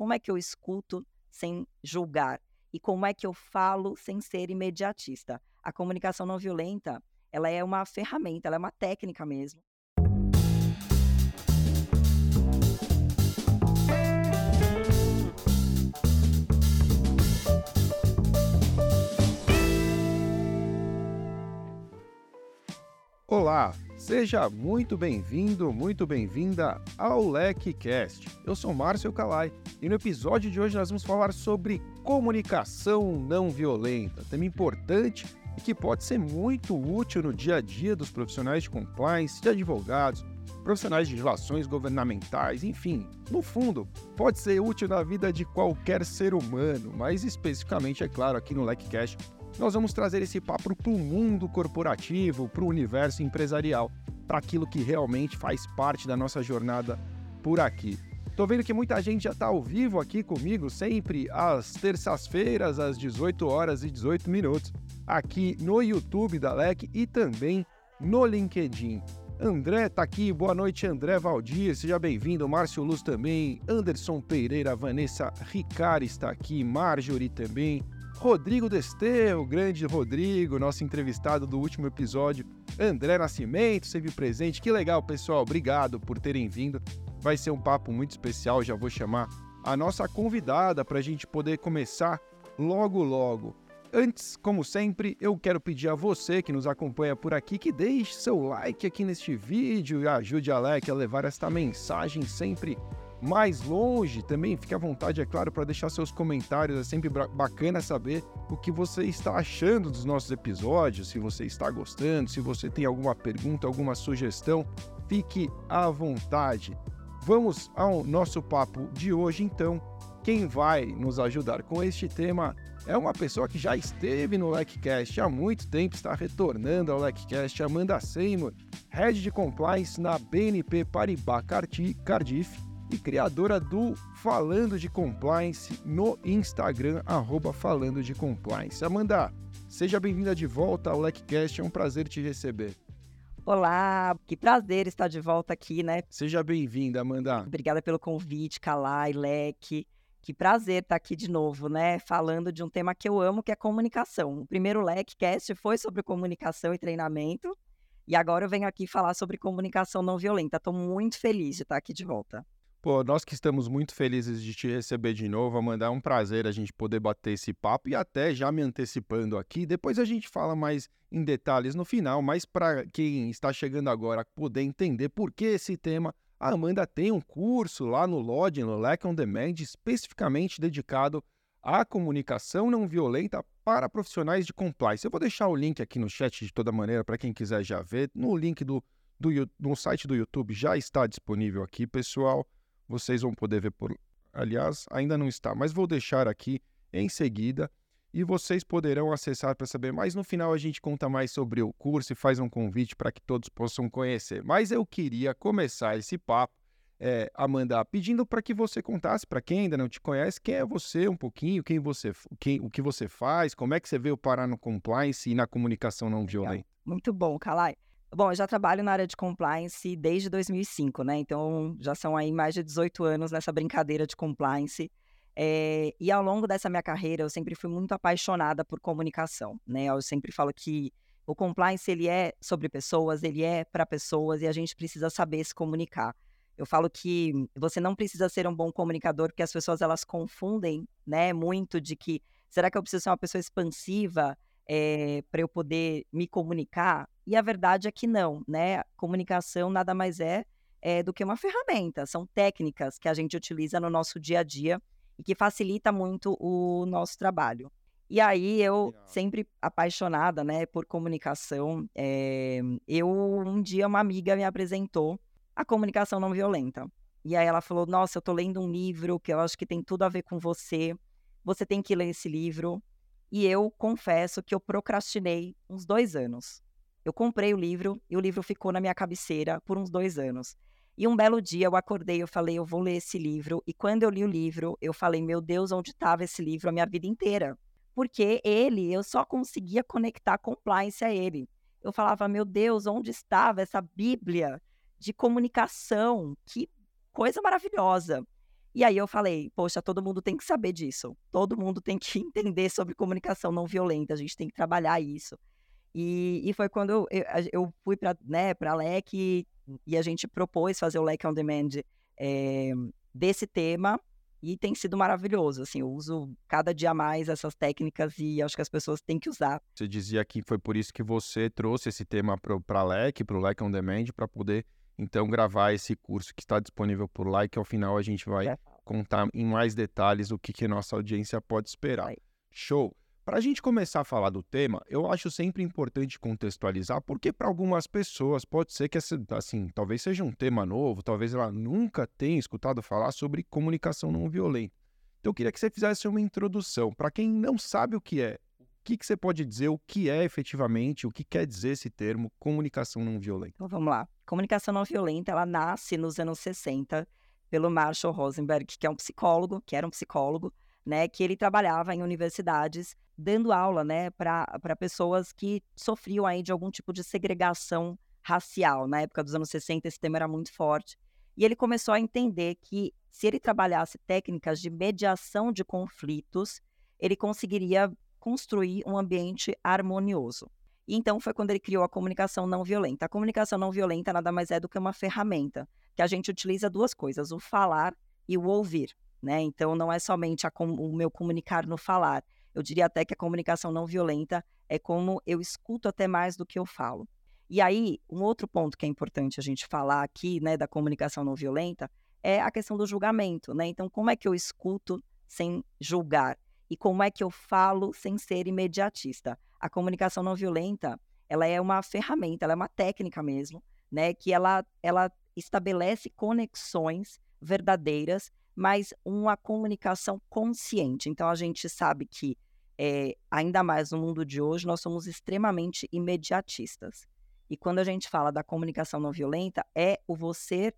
como é que eu escuto sem julgar e como é que eu falo sem ser imediatista. A comunicação não violenta, ela é uma ferramenta, ela é uma técnica mesmo. Olá, seja muito bem-vindo, muito bem-vinda ao LecCast. Eu sou Márcio Calai e no episódio de hoje nós vamos falar sobre comunicação não violenta, tema importante e que pode ser muito útil no dia a dia dos profissionais de compliance, de advogados, profissionais de relações governamentais, enfim, no fundo, pode ser útil na vida de qualquer ser humano, mas especificamente, é claro, aqui no LecCast nós vamos trazer esse papo para o mundo corporativo, para o universo empresarial, para aquilo que realmente faz parte da nossa jornada por aqui. Tô vendo que muita gente já está ao vivo aqui comigo, sempre às terças-feiras, às 18 horas e 18 minutos, aqui no YouTube da LEC e também no LinkedIn. André tá aqui, boa noite André Valdir, seja bem-vindo, Márcio Luz também, Anderson Pereira, Vanessa Ricari está aqui, Marjorie também, Rodrigo Desterro, grande Rodrigo, nosso entrevistado do último episódio, André Nascimento, sempre presente. Que legal, pessoal. Obrigado por terem vindo. Vai ser um papo muito especial. Já vou chamar a nossa convidada para a gente poder começar logo, logo. Antes, como sempre, eu quero pedir a você que nos acompanha por aqui que deixe seu like aqui neste vídeo e ajude a Alec a levar esta mensagem sempre mais longe, também fique à vontade, é claro, para deixar seus comentários. É sempre bacana saber o que você está achando dos nossos episódios, se você está gostando, se você tem alguma pergunta, alguma sugestão, fique à vontade. Vamos ao nosso papo de hoje, então. Quem vai nos ajudar com este tema é uma pessoa que já esteve no LecCast há muito tempo, está retornando ao LecCast, Amanda Seymour, Head de Compliance na BNP Paribas Cardiff e criadora do Falando de Compliance no Instagram, arroba Falando de Compliance. Amanda, seja bem-vinda de volta ao LecCast, é um prazer te receber. Olá, que prazer estar de volta aqui, né? Seja bem-vinda, Amanda. Obrigada pelo convite, Calai, Lec. Que prazer estar aqui de novo, né? Falando de um tema que eu amo, que é comunicação. O primeiro LecCast foi sobre comunicação e treinamento. E agora eu venho aqui falar sobre comunicação não violenta. Estou muito feliz de estar aqui de volta. Pô, nós que estamos muito felizes de te receber de novo, Amanda, é um prazer a gente poder bater esse papo e até já me antecipando aqui, depois a gente fala mais em detalhes no final, mas para quem está chegando agora poder entender por que esse tema, a Amanda tem um curso lá no Lodge, no Lack on Demand, especificamente dedicado à comunicação não violenta para profissionais de compliance. Eu vou deixar o link aqui no chat de toda maneira para quem quiser já ver. No link do, do no site do YouTube já está disponível aqui, pessoal. Vocês vão poder ver por. Aliás, ainda não está, mas vou deixar aqui em seguida e vocês poderão acessar para saber mais. No final, a gente conta mais sobre o curso e faz um convite para que todos possam conhecer. Mas eu queria começar esse papo, é, Amanda, pedindo para que você contasse para quem ainda não te conhece, quem é você um pouquinho, quem você, quem, o que você faz, como é que você veio parar no compliance e na comunicação não violenta. Muito bom, Kalai. Bom, eu já trabalho na área de compliance desde 2005, né? Então, já são aí mais de 18 anos nessa brincadeira de compliance. É, e ao longo dessa minha carreira, eu sempre fui muito apaixonada por comunicação, né? Eu sempre falo que o compliance, ele é sobre pessoas, ele é para pessoas e a gente precisa saber se comunicar. Eu falo que você não precisa ser um bom comunicador, porque as pessoas, elas confundem, né? Muito de que, será que eu preciso ser uma pessoa expansiva é, eh, para eu poder me comunicar? E a verdade é que não, né? Comunicação nada mais é, é do que uma ferramenta, são técnicas que a gente utiliza no nosso dia a dia e que facilita muito o nosso trabalho. E aí eu sempre apaixonada, né, por comunicação, é, eu um dia uma amiga me apresentou a comunicação não violenta. E aí ela falou: "Nossa, eu tô lendo um livro que eu acho que tem tudo a ver com você. Você tem que ler esse livro". E eu confesso que eu procrastinei uns dois anos. Eu comprei o livro e o livro ficou na minha cabeceira por uns dois anos. E um belo dia eu acordei, eu falei, eu vou ler esse livro. E quando eu li o livro, eu falei, meu Deus, onde estava esse livro a minha vida inteira? Porque ele, eu só conseguia conectar compliance a ele. Eu falava, meu Deus, onde estava essa Bíblia de comunicação? Que coisa maravilhosa. E aí eu falei, poxa, todo mundo tem que saber disso. Todo mundo tem que entender sobre comunicação não violenta. A gente tem que trabalhar isso. E, e foi quando eu, eu, fui para né, a LEC e a gente propôs fazer o LEC On Demand é, desse tema e tem sido maravilhoso. Assim, eu uso cada dia mais essas técnicas e acho que as pessoas têm que usar. Você dizia que foi por isso que você trouxe esse tema para a LEC, para o LEC On Demand, para poder então gravar esse curso que está disponível por lá e que ao final a gente vai contar em mais detalhes o que, que nossa audiência pode esperar. Vai. Show! Para a gente começar a falar do tema, eu acho sempre importante contextualizar, porque para algumas pessoas pode ser que, assim, talvez seja um tema novo, talvez ela nunca tenha escutado falar sobre comunicação não violenta. Então eu queria que você fizesse uma introdução. Para quem não sabe o que é, o que, que você pode dizer, o que é efetivamente, o que quer dizer esse termo comunicação não violenta? Então vamos lá. Comunicação não violenta, ela nasce nos anos 60 pelo Marshall Rosenberg, que é um psicólogo, que era um psicólogo, né, que ele trabalhava em universidades dando aula, né, para pessoas que sofriam aí de algum tipo de segregação racial. Na época dos anos 60, esse tema era muito forte. E ele começou a entender que se ele trabalhasse técnicas de mediação de conflitos, ele conseguiria construir um ambiente harmonioso. E então foi quando ele criou a comunicação não violenta. A comunicação não violenta nada mais é do que uma ferramenta que a gente utiliza duas coisas, o falar e o ouvir. Né? Então, não é somente o meu comunicar no falar. Eu diria até que a comunicação não violenta é como eu escuto até mais do que eu falo. E aí, um outro ponto que é importante a gente falar aqui, né, da comunicação não violenta, é a questão do julgamento, né? Então, como é que eu escuto sem julgar? E como é que eu falo sem ser imediatista? A comunicação não violenta, ela é uma ferramenta, ela é uma técnica mesmo, né, que ela ela estabelece conexões verdadeiras mas uma comunicação consciente. Então, a gente sabe que, é, ainda mais no mundo de hoje, nós somos extremamente imediatistas. E quando a gente fala da comunicação não violenta, é o você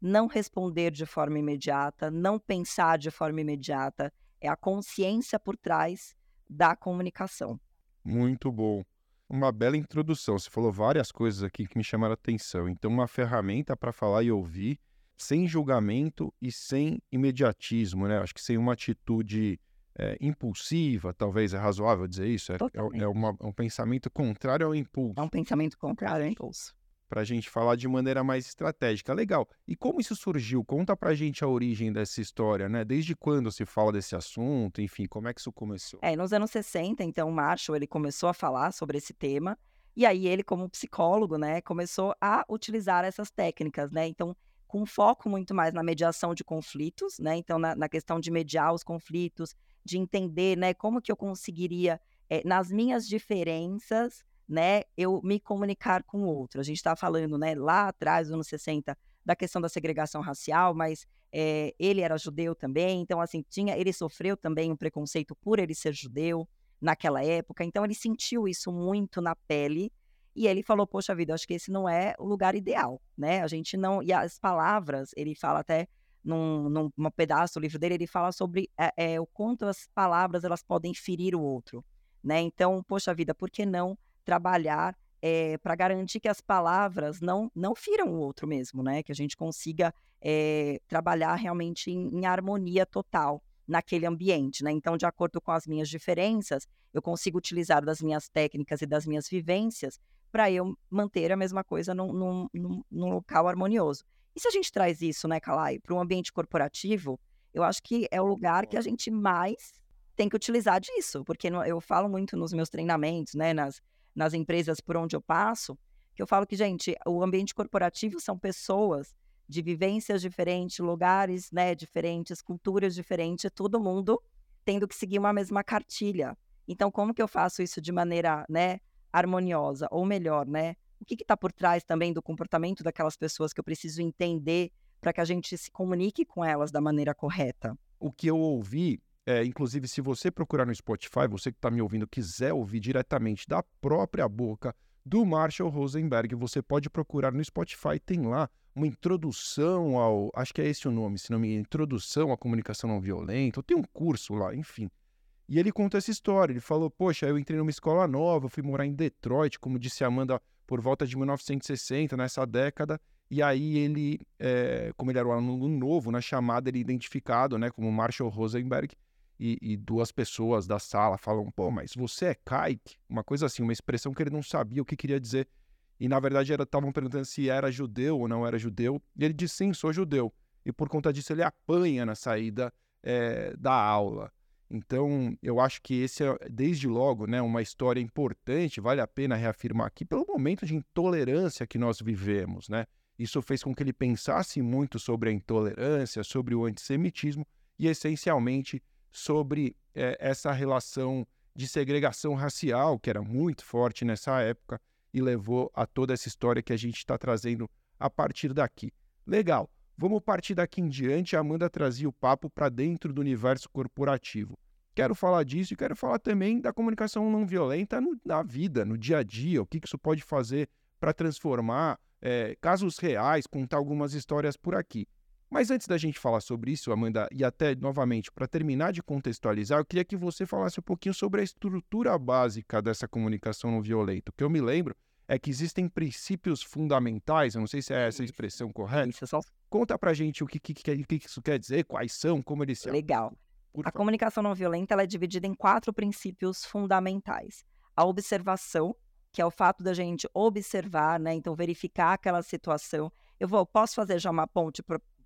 não responder de forma imediata, não pensar de forma imediata, é a consciência por trás da comunicação. Muito bom. Uma bela introdução. Você falou várias coisas aqui que me chamaram a atenção. Então, uma ferramenta para falar e ouvir sem julgamento e sem imediatismo, né? Acho que sem uma atitude é, impulsiva, talvez é razoável dizer isso. É, é, é, uma, é, um pensamento contrário ao impulso. É um pensamento contrário ao impulso. Para a gente falar de maneira mais estratégica. Legal. E como isso surgiu? Conta para a gente a origem dessa história, né? Desde quando se fala desse assunto? Enfim, como é que isso começou? É, nos anos 60, então, o Marshall ele começou a falar sobre esse tema. E aí ele, como psicólogo, né, começou a utilizar essas técnicas, né? Então, com foco muito mais na mediação de conflitos, né? Então, na, na questão de mediar os conflitos, de entender, né, como que eu conseguiria, é, nas minhas diferenças, né, eu me comunicar com o outro. A gente está falando, né, lá atrás, nos anos 60, da questão da segregação racial, mas é, ele era judeu também, então, assim, tinha, ele sofreu também um preconceito por ele ser judeu naquela época, então ele sentiu isso muito na pele, e ele falou: Poxa vida, acho que esse não é o lugar ideal, né? A gente não. E as palavras, ele fala até num, num pedaço do livro dele, ele fala sobre é, é, o quanto as palavras elas podem ferir o outro, né? Então, poxa vida, por que não trabalhar é, eh, para garantir que as palavras não, não firam o outro mesmo, né? Que a gente consiga trabalhar realmente em, em, harmonia total naquele ambiente, né? Então, de acordo com as minhas diferenças, eu consigo utilizar das minhas técnicas e das minhas vivências para eu manter a mesma coisa num, num, num, num, local harmonioso. E se a gente traz isso, né, Calai, para um ambiente corporativo, eu acho que é o lugar que a gente mais tem que utilizar disso, porque eu falo muito nos meus treinamentos, né, nas, nas empresas por onde eu passo, que eu falo que, gente, o ambiente corporativo são pessoas de vivências diferentes, lugares, né, diferentes, culturas diferentes, todo mundo tendo que seguir uma mesma cartilha. Então, como que eu faço isso de maneira, né, harmoniosa, ou melhor, né? O que está por trás também do comportamento daquelas pessoas que eu preciso entender para que a gente se comunique com elas da maneira correta? O que eu ouvi, é, inclusive, se você procurar no Spotify, você que está me ouvindo quiser ouvir diretamente da própria boca do Marshall Rosenberg, você pode procurar no Spotify, tem lá uma introdução ao, acho que é esse o nome, se não me engano, introdução à comunicação não violenta, tem um curso lá, enfim. E ele conta essa história. Ele falou: Poxa, eu entrei numa escola nova, fui morar em Detroit, como disse a Amanda, por volta de 1960, nessa década. E aí ele, é, como ele era um aluno novo, na chamada ele é identificado né, como Marshall Rosenberg, e, e, duas pessoas da sala falam, pô, mas você é Kaique? Uma coisa assim, uma expressão que ele não sabia o que queria dizer. E na verdade estavam perguntando se era judeu ou não era judeu. E ele disse, sim, sou judeu. E por conta disso ele apanha na saída é, da aula. Então, eu acho que esse é, desde logo, né, uma história importante, vale a pena reafirmar aqui, pelo momento de intolerância que nós vivemos, né? Isso fez com que ele pensasse muito sobre a intolerância, sobre o antissemitismo e, essencialmente, sobre é, essa relação de segregação racial, que era muito forte nessa época e levou a toda essa história que a gente está trazendo a partir daqui. Legal, vamos partir daqui em diante. A Amanda trazia o papo para dentro do universo corporativo. Quero falar disso e quero falar também da comunicação não violenta no, na vida, no dia a dia, o que, que isso pode fazer para transformar é, casos reais, contar algumas histórias por aqui. Mas antes da gente falar sobre isso, Amanda, e até novamente para terminar de contextualizar, eu queria que você falasse um pouquinho sobre a estrutura básica dessa comunicação não violenta. O que eu me lembro é que existem princípios fundamentais, eu não sei se é essa a expressão correta. Isso, só... Conta pra gente o que, que, que, que, isso quer dizer, quais são, como eles se Legal. a comunicação não violenta é dividida em quatro princípios fundamentais. A observação, que é o fato da gente observar, né? Então, verificar aquela situação. Eu vou, posso fazer já uma ponte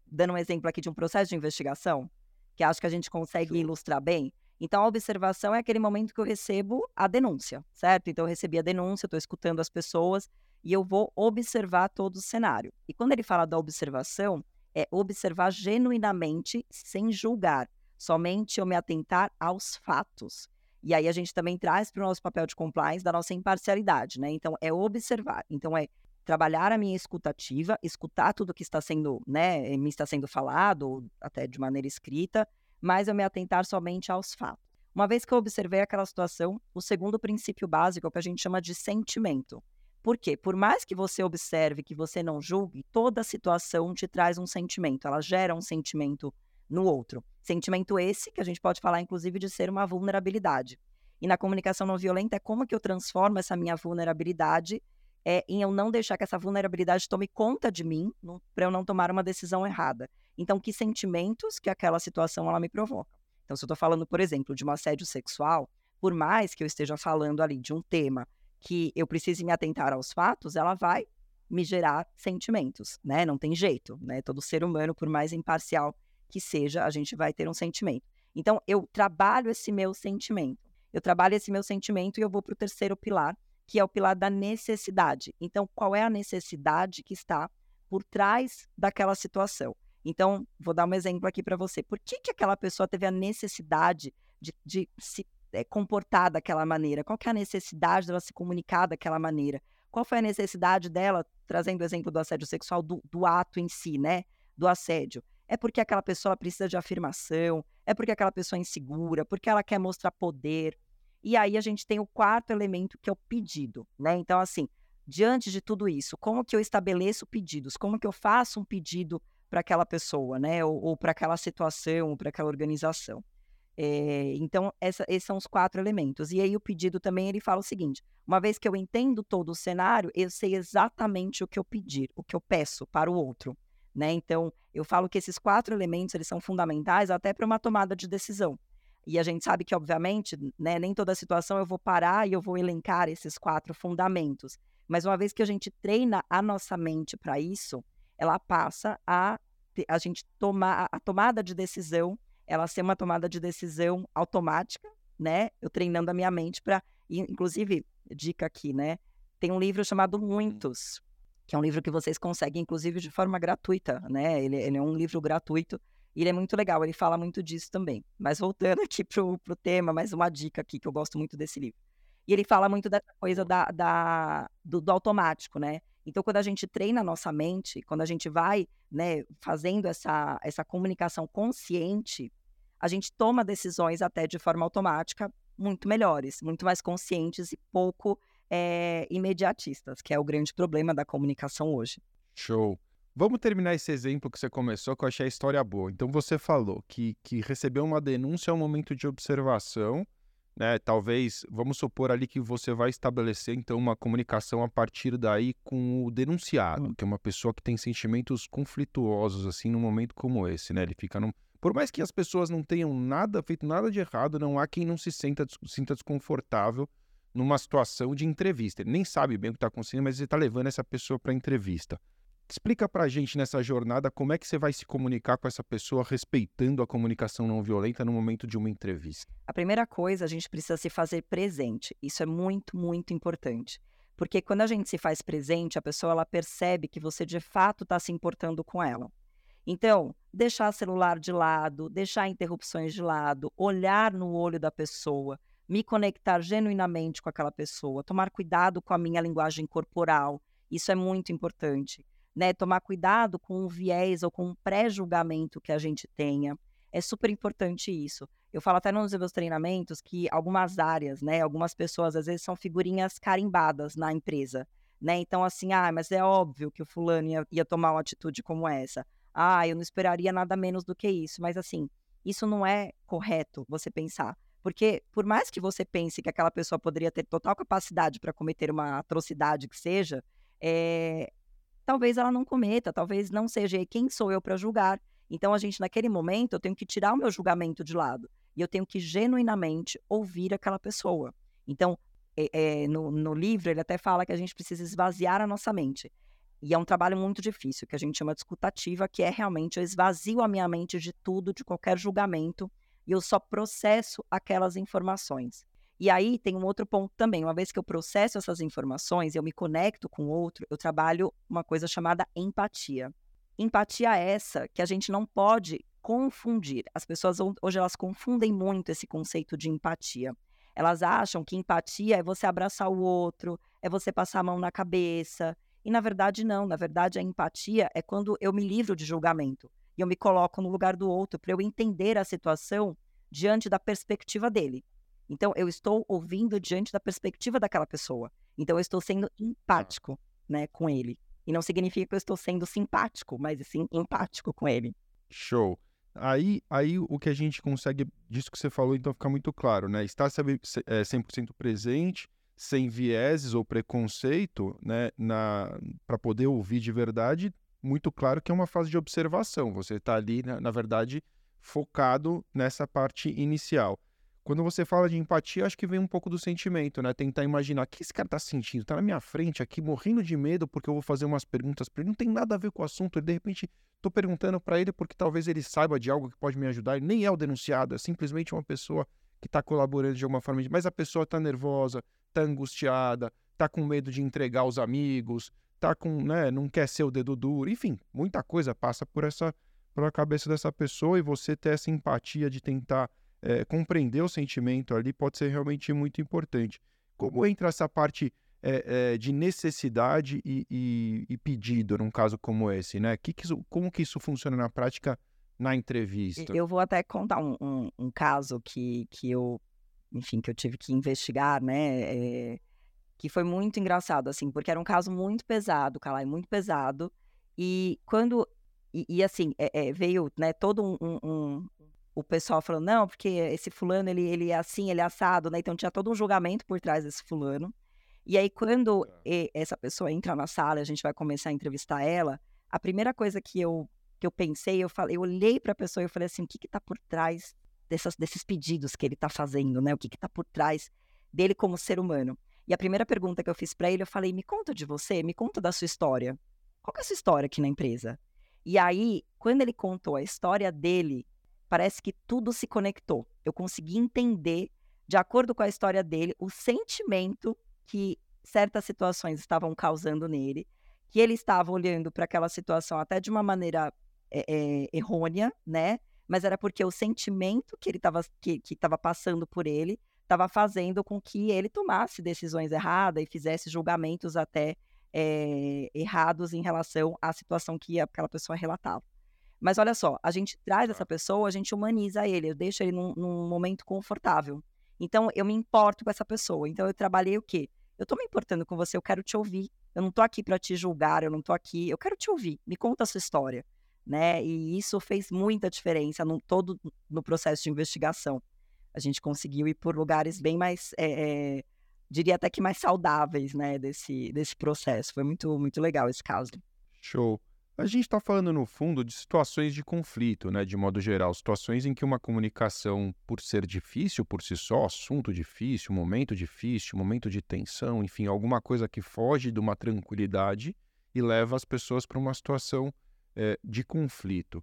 dando um exemplo aqui de um processo de investigação, que acho que a gente consegue ilustrar bem. Então, a observação é aquele momento que eu recebo a denúncia, certo? Então, eu recebi a denúncia, estou escutando as pessoas e eu vou observar todo o cenário. E quando ele fala da observação, é observar genuinamente, sem julgar, somente eu me atentar aos fatos. E aí a gente também traz para o nosso papel de compliance da nossa imparcialidade, né? Então, é observar. Então, é trabalhar a minha escutativa, escutar tudo que está sendo, né, me está sendo falado, até de maneira escrita, mas eu me atentar somente aos fatos. Uma vez que eu observei aquela situação, o segundo princípio básico é o que a gente chama de sentimento. Por quê? Por mais que você observe, que você não julgue, toda situação te traz um sentimento, ela gera um sentimento no outro. Sentimento esse que a gente pode falar, inclusive, de ser uma vulnerabilidade. E na comunicação não violenta é como que eu transformo essa minha vulnerabilidade é, em eu não deixar que essa vulnerabilidade tome conta de mim, para eu não tomar uma decisão errada. Então, que sentimentos que aquela situação ela me provoca. Então, se eu estou falando, por exemplo, de um assédio sexual, por mais que eu esteja falando ali de um tema que eu precise me atentar aos fatos, ela vai me gerar sentimentos, né? Não tem jeito, né? Todo ser humano, por mais imparcial que seja, a gente vai ter um sentimento. Então, eu trabalho esse meu sentimento. Eu trabalho esse meu sentimento e eu vou para o terceiro pilar, que é o pilar da necessidade. Então, qual é a necessidade que está por trás daquela situação? Então, vou dar um exemplo aqui para você. Por que, que aquela pessoa teve a necessidade de, de se é, comportar daquela maneira? Qual é a necessidade dela se comunicar daquela maneira? Qual foi a necessidade dela, trazendo o exemplo do assédio sexual, do, do ato em si, né? Do assédio. É porque aquela pessoa precisa de afirmação, é porque aquela pessoa é insegura, porque ela quer mostrar poder, e aí a gente tem o quarto elemento, que é o pedido, né? Então, assim, diante de tudo isso, como que eu estabeleço pedidos? Como que eu faço um pedido para aquela pessoa, né? Ou, ou para aquela situação, ou para aquela organização? É, então, essa, esses são os quatro elementos. E aí o pedido também, ele fala o seguinte, uma vez que eu entendo todo o cenário, eu sei exatamente o que eu pedir, o que eu peço para o outro. Né? Então, eu falo que esses quatro elementos, eles são fundamentais até para uma tomada de decisão. E a gente sabe que, obviamente, né, nem toda situação eu vou parar e eu vou elencar esses quatro fundamentos. Mas uma vez que a gente treina a nossa mente para isso, ela passa a a gente tomar a tomada de decisão, ela ser uma tomada de decisão automática, né? Eu treinando a minha mente para, inclusive, dica aqui, né? Tem um livro chamado Muitos, que é um livro que vocês conseguem, inclusive, de forma gratuita, né? Ele, ele é um livro gratuito e ele é muito legal, ele fala muito disso também. Mas voltando aqui pro, pro tema, mais uma dica aqui, que eu gosto muito desse livro. E ele fala muito dessa coisa da, da do, do, automático, né? Então, quando a gente treina a nossa mente, quando a gente vai né, fazendo essa, essa comunicação consciente, a gente toma decisões até de forma automática muito melhores, muito mais conscientes e pouco é, imediatistas, que é o grande problema da comunicação hoje. Show. Vamos terminar esse exemplo que você começou, que eu achei a história boa. Então, você falou que, que recebeu uma denúncia ao momento de observação, né? Talvez, vamos supor ali que você vai estabelecer então uma comunicação a partir daí com o denunciado, hum. que é uma pessoa que tem sentimentos conflituosos assim num momento como esse, né? Ele fica num por mais que as pessoas não tenham nada feito nada de errado, não há quem não se sinta, sinta desconfortável numa situação de entrevista. Ele nem sabe bem o que está acontecendo, mas ele está levando essa pessoa para a entrevista. Explica para a gente nessa jornada como é que você vai se comunicar com essa pessoa respeitando a comunicação não violenta no momento de uma entrevista. A primeira coisa, a gente precisa se fazer presente. Isso é muito, muito importante. Porque quando a gente se faz presente, a pessoa ela percebe que você de fato está se importando com ela. Então, deixar celular de lado, deixar interrupções de lado, olhar no olho da pessoa, me conectar genuinamente com aquela pessoa, tomar cuidado com a minha linguagem corporal, isso é muito importante. Né? Tomar cuidado com o viés ou com o pré-julgamento que a gente tenha. É super importante isso. Eu falo até nos meus treinamentos que algumas áreas, né, algumas pessoas às vezes são figurinhas carimbadas na empresa, né? Então assim, ah, mas é óbvio que o fulano ia, ia tomar uma atitude como essa ah, eu não esperaria nada menos do que isso. Mas assim, isso não é correto você pensar. Porque por mais que você pense que aquela pessoa poderia ter total capacidade para cometer uma atrocidade que seja, é... talvez ela não cometa, talvez não seja. Quem sou eu para julgar? Então a gente, naquele momento, eu tenho que tirar o meu julgamento de lado. E eu tenho que genuinamente ouvir aquela pessoa. Então, é, é, no, no livro, ele até fala que a gente precisa esvaziar a nossa mente. E é um trabalho muito difícil, que a gente chama de escutativa, que é realmente eu esvazio a minha mente de tudo, de qualquer julgamento, e eu só processo aquelas informações. E aí tem um outro ponto também. Uma vez que eu processo essas informações, eu me conecto com o outro, eu trabalho uma coisa chamada empatia. Empatia é essa que a gente não pode confundir. As pessoas hoje elas confundem muito esse conceito de empatia. Elas acham que empatia é você abraçar o outro, é você passar a mão na cabeça, e na verdade, não. Na verdade, a empatia é quando eu me livro de julgamento e eu me coloco no lugar do outro para eu entender a situação diante da perspectiva dele. Então, eu estou ouvindo diante da perspectiva daquela pessoa. Então, eu estou sendo empático né, com ele. E não significa que eu estou sendo simpático, mas sim empático com ele. Show. Aí, aí o que a gente consegue, disso que você falou, então fica muito claro, né? Estar 100% presente, sem vieses ou preconceito, né, para poder ouvir de verdade, muito claro que é uma fase de observação. Você está ali, na, na, verdade, focado nessa parte inicial. Quando você fala de empatia, acho que vem um pouco do sentimento, né? Tentar imaginar o que esse cara está sentindo. Está na minha frente aqui, morrendo de medo porque eu vou fazer umas perguntas para ele. Não tem nada a ver com o assunto. E de repente, estou perguntando para ele porque talvez ele saiba de algo que pode me ajudar. Ele nem é o denunciado, é simplesmente uma pessoa que está colaborando de alguma forma. Mas a pessoa está nervosa, tá angustiada, tá com medo de entregar os amigos, tá com, né, não quer ser o dedo duro, enfim, muita coisa passa por essa pela cabeça dessa pessoa e você ter essa empatia de tentar é, compreender o sentimento ali pode ser realmente muito importante. Como entra essa parte é, é, de necessidade e, e, e, pedido num caso como esse, né? Que que isso, como que isso funciona na prática na entrevista? Eu vou até contar um, um, um caso que, que eu enfim, que eu tive que investigar, né? É, que foi muito engraçado, assim, porque era um caso muito pesado, Calai, muito pesado. E quando. E, e assim, é, é, veio né, todo um, um, um, O pessoal falando, não, porque esse fulano, ele, ele é assim, ele é assado, né? Então tinha todo um julgamento por trás desse fulano. E aí, quando tá. essa pessoa entra na sala, a gente vai começar a entrevistar ela, a primeira coisa que eu, que eu pensei, eu falei, eu olhei para a pessoa e falei assim, o que está por trás dessas, desses pedidos que ele está fazendo, né? O que está por trás dele como ser humano. E a primeira pergunta que eu fiz para ele, eu falei: me conta de você, me conta da sua história. Qual é a sua história aqui na empresa? E aí, quando ele contou a história dele, parece que tudo se conectou. Eu consegui entender, de acordo com a história dele, o sentimento que certas situações estavam causando nele, que ele estava olhando para aquela situação até de uma maneira é, é, errônea, né? mas era porque o sentimento que ele estava que, que passando por ele estava fazendo com que ele tomasse decisões erradas e fizesse julgamentos até é, errados em relação à situação que aquela pessoa relatava. Mas olha só, a gente traz essa pessoa, a gente humaniza ele, eu deixo ele num, num momento confortável. Então, eu me importo com essa pessoa. Então, eu trabalhei o quê? Eu estou me importando com você, eu quero te ouvir. Eu não estou aqui para te julgar, eu não estou aqui, eu quero te ouvir. Me conta a sua história né? E isso fez muita diferença no todo no processo de investigação. a gente conseguiu ir por lugares bem mais, é, é, diria até que mais saudáveis, né, desse, desse processo. Foi muito, muito legal esse caso. Show. A gente está falando, no fundo, de situações de conflito, né, de modo geral, situações em que uma comunicação, por ser difícil por si só, assunto difícil, momento difícil, momento de tensão, enfim, alguma coisa que foge de uma tranquilidade e leva as pessoas para uma situação é, de conflito.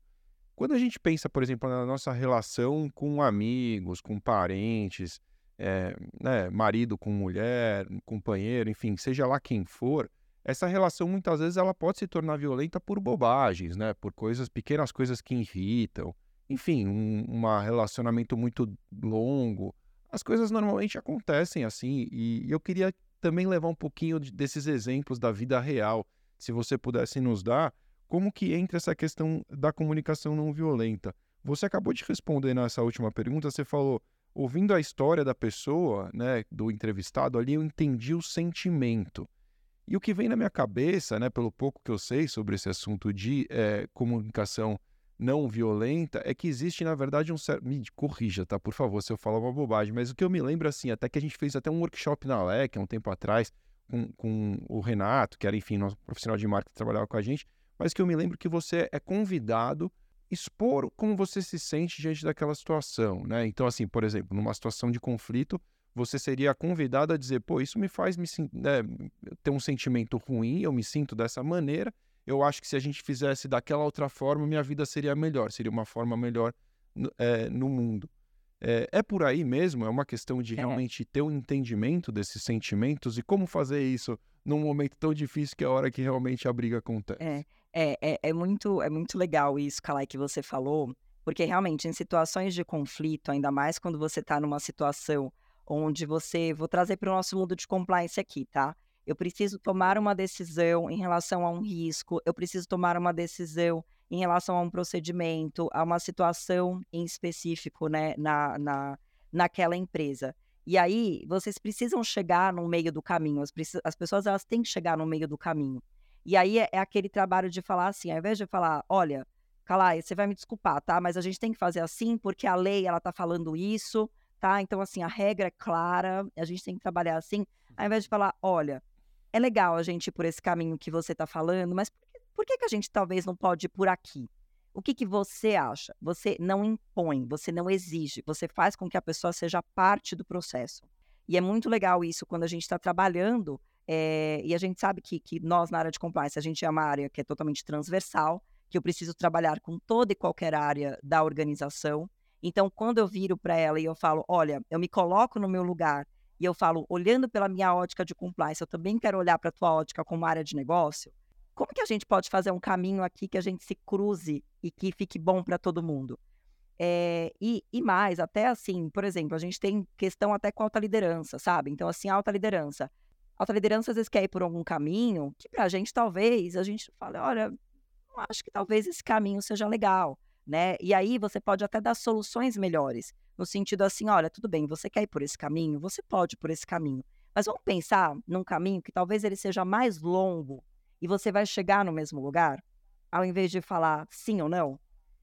Quando a gente pensa, por exemplo, na nossa relação com amigos, com parentes, é, né, marido com mulher, companheiro, enfim, seja lá quem for, essa relação muitas vezes ela pode se tornar violenta por bobagens, né? Por coisas, pequenas coisas que irritam. Enfim, um relacionamento muito longo. As coisas normalmente acontecem assim, e eu queria também levar um pouquinho de, desses exemplos da vida real. Se você pudesse nos dar, como que entra essa questão da comunicação não violenta? Você acabou de responder nessa última pergunta, você falou, ouvindo a história da pessoa, né, do entrevistado ali, eu entendi o sentimento. E o que vem na minha cabeça, né, pelo pouco que eu sei sobre esse assunto de é, comunicação não violenta, é que existe, na verdade, um certo. Me corrija, tá? Por favor, se eu falar uma bobagem, mas o que eu me lembro, assim, até que a gente fez até um workshop na LEC há um tempo atrás, com, com o Renato, que era, enfim, nosso profissional de marketing que trabalhava com a gente, mas que eu me lembro que você é convidado expor como você se sente diante daquela situação, né? Então, assim, por exemplo, numa situação de conflito, você seria convidado a dizer, pô, isso me faz me né, ter um sentimento ruim, eu me sinto dessa maneira. Eu acho que se a gente fizesse daquela outra forma, minha vida seria melhor, seria uma forma melhor é, no mundo. É, é, por aí mesmo? É uma questão de é. realmente ter um entendimento desses sentimentos e como fazer isso num momento tão difícil que é a hora que realmente a briga acontece. É, é, é, é muito, é muito legal isso, Kalai, que você falou, porque realmente em situações de conflito, ainda mais quando você está numa situação onde você. Vou trazer para o nosso mundo de compliance aqui, tá? Eu preciso tomar uma decisão em relação a um risco, eu preciso tomar uma decisão em relação a um procedimento, a uma situação em específico, né, na, na, naquela empresa. E aí, vocês precisam chegar no meio do caminho, as, as pessoas elas têm que chegar no meio do caminho. E aí é, é aquele trabalho de falar assim, ao invés de falar, olha, Calai, você vai me desculpar, tá? Mas a gente tem que fazer assim porque a lei ela tá falando isso, tá? Então, assim, a regra é clara, a gente tem que trabalhar assim, ao invés de falar, olha, é legal a gente ir por esse caminho que você está falando, mas por que, por que, que a gente talvez não pode ir por aqui? O que, que você acha? Você não impõe, você não exige, você faz com que a pessoa seja parte do processo. E é muito legal isso quando a gente está trabalhando, é, e a gente sabe que, que nós, na área de compliance, a gente é uma área que é totalmente transversal, que eu preciso trabalhar com toda e qualquer área da organização. Então, quando eu viro para ela e eu falo, olha, eu me coloco no meu lugar e eu falo, olhando pela minha ótica de compliance, eu também quero olhar para a tua ótica como área de negócio. Como que a gente pode fazer um caminho aqui que a gente se cruze e que fique bom para todo mundo? É, e, e, mais, até assim, por exemplo, a gente tem questão até com alta liderança, sabe? Então, assim, alta liderança. Alta liderança às vezes quer ir por algum caminho que para a gente talvez, a gente fale, olha, acho que talvez esse caminho seja legal né? E aí você pode até dar soluções melhores, no sentido assim, olha, tudo bem, você quer ir por esse caminho, você pode ir por esse caminho, mas vamos pensar num caminho que talvez ele seja mais longo e você vai chegar no mesmo lugar, ao invés de falar sim ou não,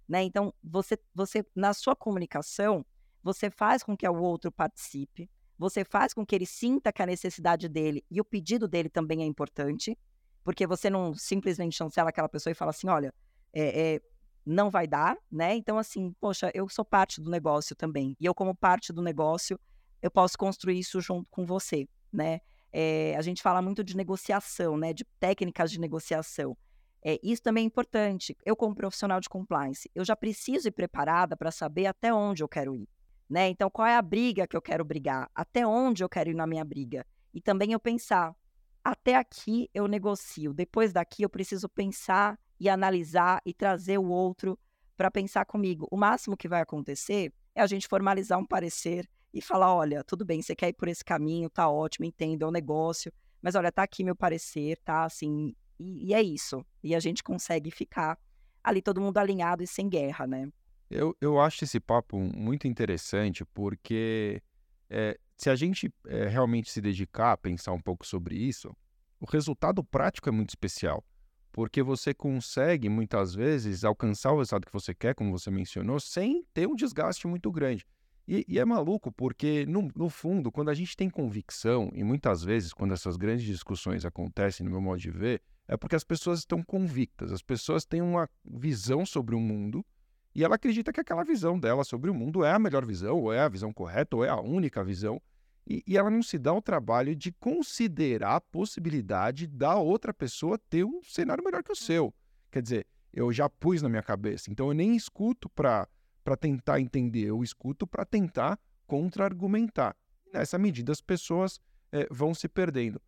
né? Então você, você na sua comunicação você faz com que o outro participe, você faz com que ele sinta que a necessidade dele e o pedido dele também é importante, porque você não simplesmente chancela aquela pessoa e fala assim, olha, é, é, não vai dar, né? Então, assim, poxa, eu sou parte do negócio também. E eu, como parte do negócio, eu posso construir isso junto com você, né? É, a gente fala muito de negociação, né? De técnicas de negociação. É, isso também é importante. Eu, como profissional de compliance, eu já preciso ir preparada para saber até onde eu quero ir, né? Então, qual é a briga que eu quero brigar? Até onde eu quero ir na minha briga? E também eu pensar, até aqui eu negocio, depois daqui eu preciso pensar e analisar e trazer o outro para pensar comigo. O máximo que vai acontecer é a gente formalizar um parecer e falar: olha, tudo bem, você quer ir por esse caminho, tá ótimo, entendo, é um negócio, mas olha, tá aqui meu parecer, tá assim, e, e é isso. E a gente consegue ficar ali todo mundo alinhado e sem guerra, né? Eu, eu acho esse papo muito interessante porque é, se a gente é, realmente se dedicar a pensar um pouco sobre isso, o resultado prático é muito especial porque você consegue muitas vezes alcançar o resultado que você quer, como você mencionou, sem ter um desgaste muito grande. E, e é maluco, porque, no, no, fundo, quando a gente tem convicção, e muitas vezes, quando essas grandes discussões acontecem, no meu modo de ver, é porque as pessoas estão convictas, as pessoas têm uma visão sobre o mundo e ela acredita que aquela visão dela sobre o mundo é a melhor visão, ou é a visão correta, ou é a única visão. E, e ela não se dá o trabalho de considerar a possibilidade da outra pessoa ter um cenário melhor que o seu. Quer dizer, eu já pus na minha cabeça, então eu nem escuto para tentar entender, eu escuto para tentar contra-argumentar. Nessa medida, as pessoas é, vão se perdendo.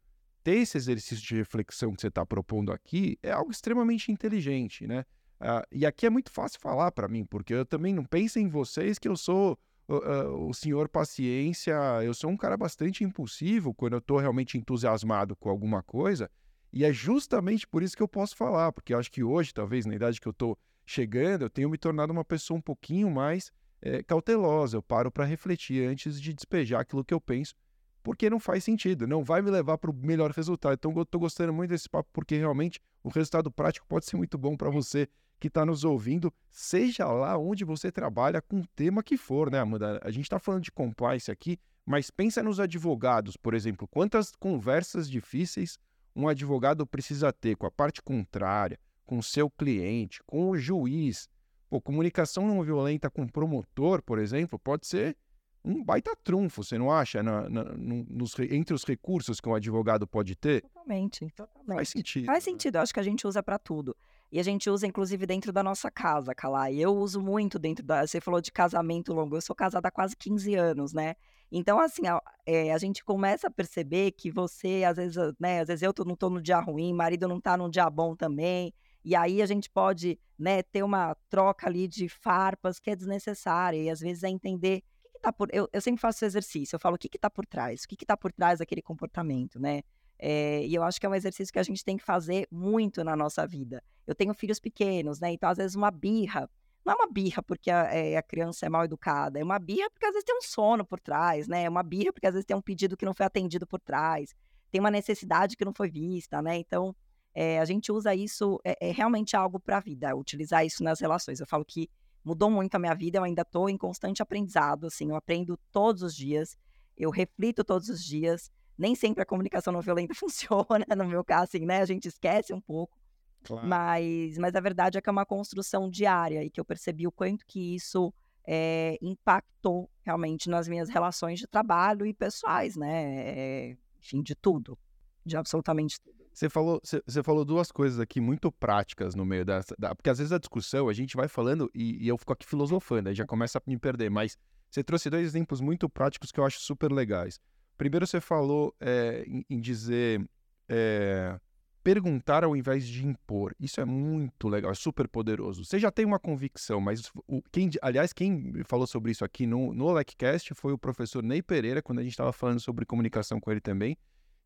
Ter esse exercício de reflexão que você está propondo aqui é algo extremamente inteligente, né? Uh, e aqui é muito fácil falar para mim, porque eu também não penso em vocês que eu sou uh, o senhor paciência, eu sou um cara bastante impulsivo quando eu estou realmente entusiasmado com alguma coisa, e é justamente por isso que eu posso falar, porque acho que hoje, talvez na idade que eu estou chegando, eu tenho me tornado uma pessoa um pouquinho mais é, cautelosa, eu paro para refletir antes de despejar aquilo que eu penso, porque não faz sentido, não vai me levar para o melhor resultado. Então eu estou gostando muito desse papo, porque realmente o resultado prático pode ser muito bom para você que está nos ouvindo, seja lá onde você trabalha, com o tema que for, né, Amanda? A gente está falando de compliance aqui, mas pensa nos advogados, por exemplo, quantas conversas difíceis um advogado precisa ter com a parte contrária, com o seu cliente, com o juiz. Pô, comunicação não violenta com o promotor, por exemplo, pode ser um baita trunfo, você não acha? Na, na, nos, entre os recursos que um advogado pode ter? Totalmente, totalmente. Faz sentido. Faz né? sentido, eu acho que a gente usa para tudo. E a gente usa, inclusive, dentro da nossa casa, Calai. Eu uso muito dentro da. Você falou de casamento longo. Eu sou casada há quase 15 anos, né? Então, assim, a, é, a gente começa a perceber que você, às vezes, né? Às vezes eu tô, não tô no dia ruim, marido não tá no dia bom também. E aí a gente pode, né, ter uma troca ali de farpas que é desnecessária. E às vezes é entender o que, que tá por. Eu, eu sempre faço esse exercício, eu falo o que, que tá por trás, o que, que tá por trás daquele comportamento, né? É, e eu acho que é um exercício que a gente tem que fazer muito na nossa vida. Eu tenho filhos pequenos, né? Então, às vezes, uma birra. Não é uma birra porque a, é, a, criança é mal educada, é uma birra porque às vezes tem um sono por trás, né? É uma birra porque às vezes tem um pedido que não foi atendido por trás, tem uma necessidade que não foi vista, né? Então, é, a gente usa isso, é, é realmente algo para a vida, utilizar isso nas relações. Eu falo que mudou muito a minha vida, eu ainda estou em constante aprendizado, assim, eu aprendo todos os dias, eu reflito todos os dias, nem sempre a comunicação não violenta funciona, no meu caso, assim, né? A gente esquece um pouco. Claro. Mas, mas a verdade é que é uma construção diária e que eu percebi o quanto que isso é, impactou realmente nas minhas relações de trabalho e pessoais, né? É, enfim, de tudo, de absolutamente tudo. Você falou, você, falou duas coisas aqui muito práticas no meio dessa. Da, porque às vezes a discussão, a gente vai falando e, e eu fico aqui filosofando, aí já começa a me perder. Mas você trouxe dois exemplos muito práticos que eu acho super legais. Primeiro, você falou é, em, em, dizer é, perguntar ao invés de impor. Isso é muito legal, é super poderoso. Você já tem uma convicção, mas o, quem, aliás, quem falou sobre isso aqui no, no LecCast foi o professor Ney Pereira, quando a gente estava falando sobre comunicação com ele também,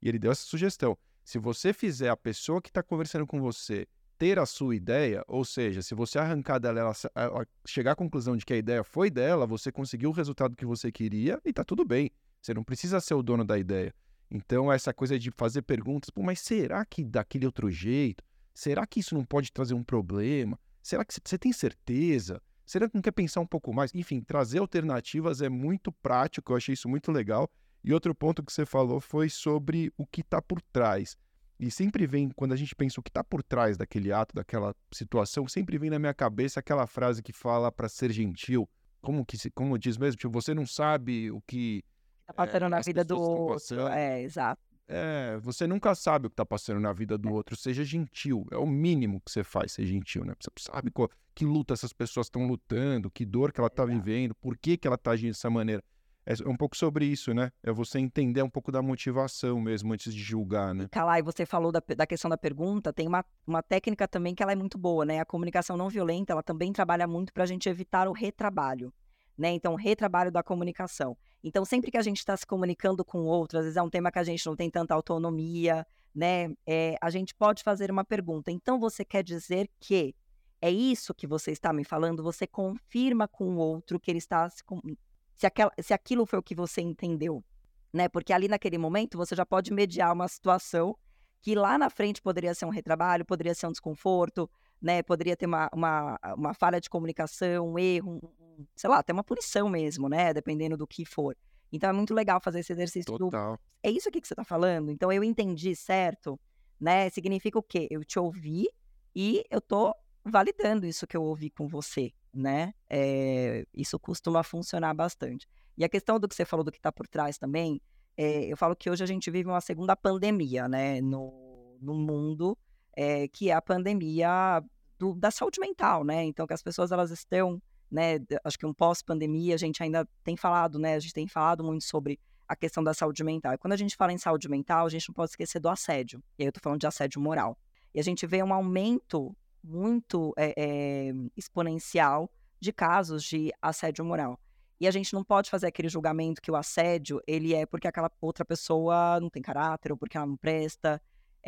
e ele deu essa sugestão. Se você fizer a pessoa que está conversando com você ter a sua ideia, ou seja, se você arrancar dela, ela, ela chegar à conclusão de que a ideia foi dela, você conseguiu o resultado que você queria e está tudo bem. Você não precisa ser o dono da ideia. Então, essa coisa de fazer perguntas, Pô, mas será que daquele outro jeito? Será que isso não pode trazer um problema? Será que você tem certeza? Será que não quer pensar um pouco mais? Enfim, trazer alternativas é muito prático, eu achei isso muito legal. E outro ponto que você falou foi sobre o que está por trás. E sempre vem, quando a gente pensa o que está por trás daquele ato, daquela situação, sempre vem na minha cabeça aquela frase que fala para ser gentil. Como que como diz mesmo, tipo, você não sabe o que tá passando é, na vida do outro. É, exato. É, você nunca sabe o que tá passando na vida do é. outro. Seja gentil. É o mínimo que você faz, ser gentil, né? Você sabe qual, que luta essas pessoas estão lutando, que dor que ela tá vivendo, por que, que ela tá agindo dessa maneira. É um pouco sobre isso, né? É você entender um pouco da motivação mesmo antes de julgar, né? Calai, você falou da, da questão da pergunta, tem uma, uma técnica também que ela é muito boa, né? A comunicação não violenta, ela também trabalha muito para a gente evitar o retrabalho né? Então, retrabalho da comunicação. Então, sempre que a gente está se comunicando com outro, às vezes é um tema que a gente não tem tanta autonomia, né? É, a gente pode fazer uma pergunta. Então, você quer dizer que é isso que você está me falando? Você confirma com o outro que ele está se, se, aquela, se aquilo foi o que você entendeu, né? Porque ali naquele momento você já pode mediar uma situação que lá na frente poderia ser um retrabalho, poderia ser um desconforto, né? Poderia ter uma, uma, uma falha de comunicação, um erro, um, sei lá, até uma punição mesmo, né? Dependendo do que for. Então é muito legal fazer esse exercício Total. do. É isso aqui que você está falando? Então eu entendi certo, né? Significa o quê? Eu te ouvi e eu tô validando isso que eu ouvi com você, né? É, isso costuma funcionar bastante. E a questão do que você falou do que está por trás também, é, eu falo que hoje a gente vive uma segunda pandemia, né? No, no mundo, é, que é a pandemia do, da saúde mental, né? Então que as pessoas elas estão né? Acho que um pós-pandemia a gente ainda tem falado, né? A gente tem falado muito sobre a questão da saúde mental. E quando a gente fala em saúde mental, a gente não pode esquecer do assédio. E aí eu tô falando de assédio moral. E a gente vê um aumento muito é, é, exponencial de casos de assédio moral. E a gente não pode fazer aquele julgamento que o assédio ele é porque aquela outra pessoa não tem caráter ou porque ela não presta.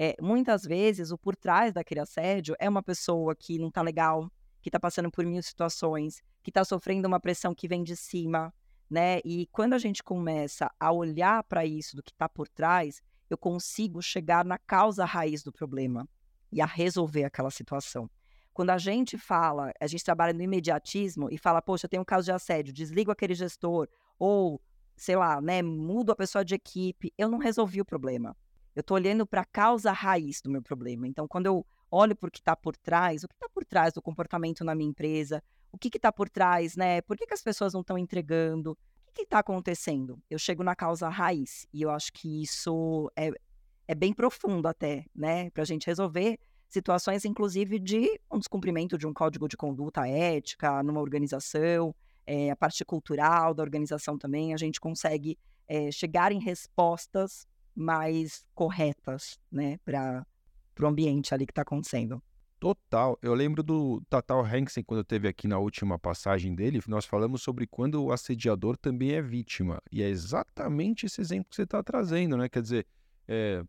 É, muitas vezes o por trás daquele assédio é uma pessoa que não tá legal, que está passando por mil situações, que está sofrendo uma pressão que vem de cima, né? E quando a gente começa a olhar para isso, do que está por trás, eu consigo chegar na causa raiz do problema e a resolver aquela situação. Quando a gente fala, a gente trabalha no imediatismo e fala, poxa, tem um caso de assédio, desligo aquele gestor, ou, sei lá, né, mudo a pessoa de equipe, eu não resolvi o problema. Eu estou olhando para a causa raiz do meu problema. Então, quando eu olho para o que está por trás, o que está por trás do comportamento na minha empresa, o que está por trás, né? Por que, que as pessoas não estão entregando? O que está acontecendo? Eu chego na causa raiz e eu acho que isso é, é bem profundo até, né? Para a gente resolver situações, inclusive, de um descumprimento de um código de conduta ética numa organização, é, a parte cultural da organização também, a gente consegue é, chegar em respostas mais corretas, né, para o ambiente ali que está acontecendo. Total. Eu lembro do Tatal Hansen, quando teve aqui na última passagem dele, nós falamos sobre quando o assediador também é vítima. E é exatamente esse exemplo que você está trazendo, né? Quer dizer, é,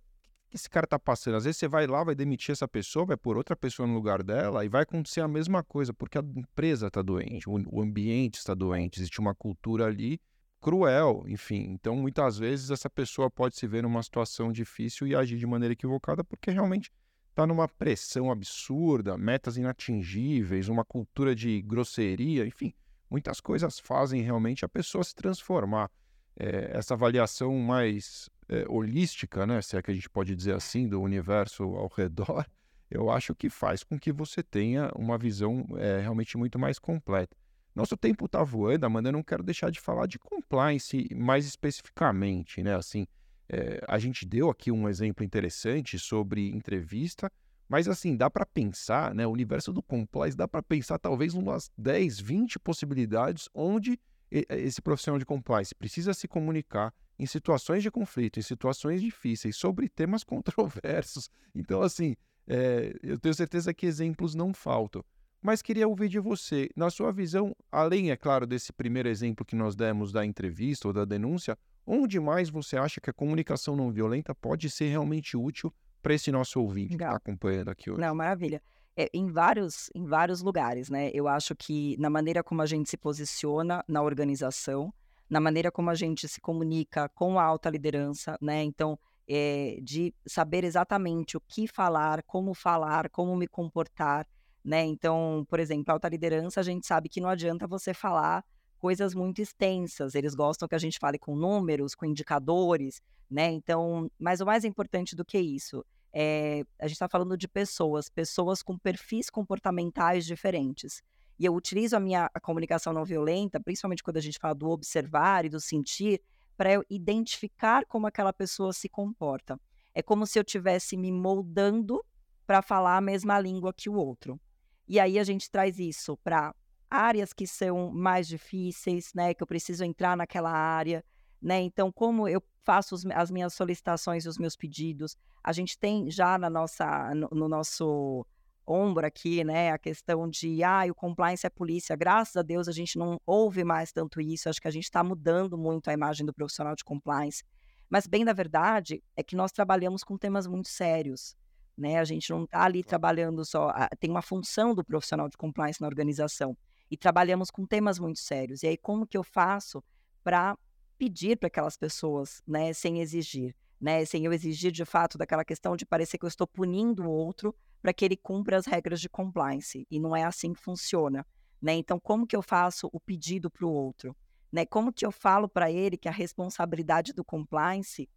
que esse cara está passando? Às vezes você vai lá, vai demitir essa pessoa, vai pôr outra pessoa no lugar dela e vai acontecer a mesma coisa, porque a empresa está doente, o ambiente está doente, existe uma cultura ali cruel, enfim. Então, muitas vezes, essa pessoa pode se ver numa situação difícil e agir de maneira equivocada porque realmente está numa pressão absurda, metas inatingíveis, uma cultura de grosseria, enfim, muitas coisas fazem realmente a pessoa se transformar. É, essa avaliação mais é, holística, né, se é que a gente pode dizer assim, do universo ao redor, eu acho que faz com que você tenha uma visão é, realmente muito mais completa. Nosso tempo está voando, Amanda, eu não quero deixar de falar de compliance mais especificamente, né? Assim, é, a gente deu aqui um exemplo interessante sobre entrevista, mas assim, dá para pensar, né? O universo do compliance dá para pensar talvez umas 10, 20 possibilidades onde esse profissional de compliance precisa se comunicar em situações de conflito, em situações difíceis, sobre temas controversos. Então, assim, é, eu tenho certeza que exemplos não faltam. Mas queria ouvir de você, na sua visão, além, é claro, desse primeiro exemplo que nós demos da entrevista ou da denúncia, onde mais você acha que a comunicação não violenta pode ser realmente útil para esse nosso ouvinte que está acompanhando aqui hoje? Não, maravilha. É, em, vários, em vários lugares, né? Eu acho que na maneira como a gente se posiciona na organização, na maneira como a gente se comunica com a alta liderança, né? Então, é, de saber exatamente o que falar, como falar, como me comportar, né? Então, por exemplo, alta liderança, a gente sabe que não adianta você falar coisas muito extensas. Eles gostam que a gente fale com números, com indicadores, né? Então, mas o mais importante do que isso é a gente está falando de pessoas, pessoas com perfis comportamentais diferentes. E eu utilizo a minha a comunicação não violenta, principalmente quando a gente fala do observar e do sentir, para eu identificar como aquela pessoa se comporta. É como se eu estivesse me moldando para falar a mesma língua que o outro. E aí a gente traz isso para áreas que são mais difíceis, né? Que eu preciso entrar naquela área, né? Então, como eu faço os, as minhas solicitações os meus pedidos, a gente tem já na nossa, no, no nosso ombro aqui, né, a questão de, ah, o compliance é polícia. Graças a Deus a gente não ouve mais tanto isso. Acho que a gente está mudando muito a imagem do profissional de compliance. Mas bem da verdade é que nós trabalhamos com temas muito sérios, né? A gente não está ali trabalhando só, tem uma função do profissional de compliance na organização e trabalhamos com temas muito sérios. E aí como que eu faço para pedir para aquelas pessoas, né, sem exigir, né, sem eu exigir de fato daquela questão de parecer que eu estou punindo o outro, para que ele cumpra as regras de compliance. E não é assim que funciona. Né? Então, como que eu faço o pedido para o outro? Né? Como que eu falo para ele que a responsabilidade do compliance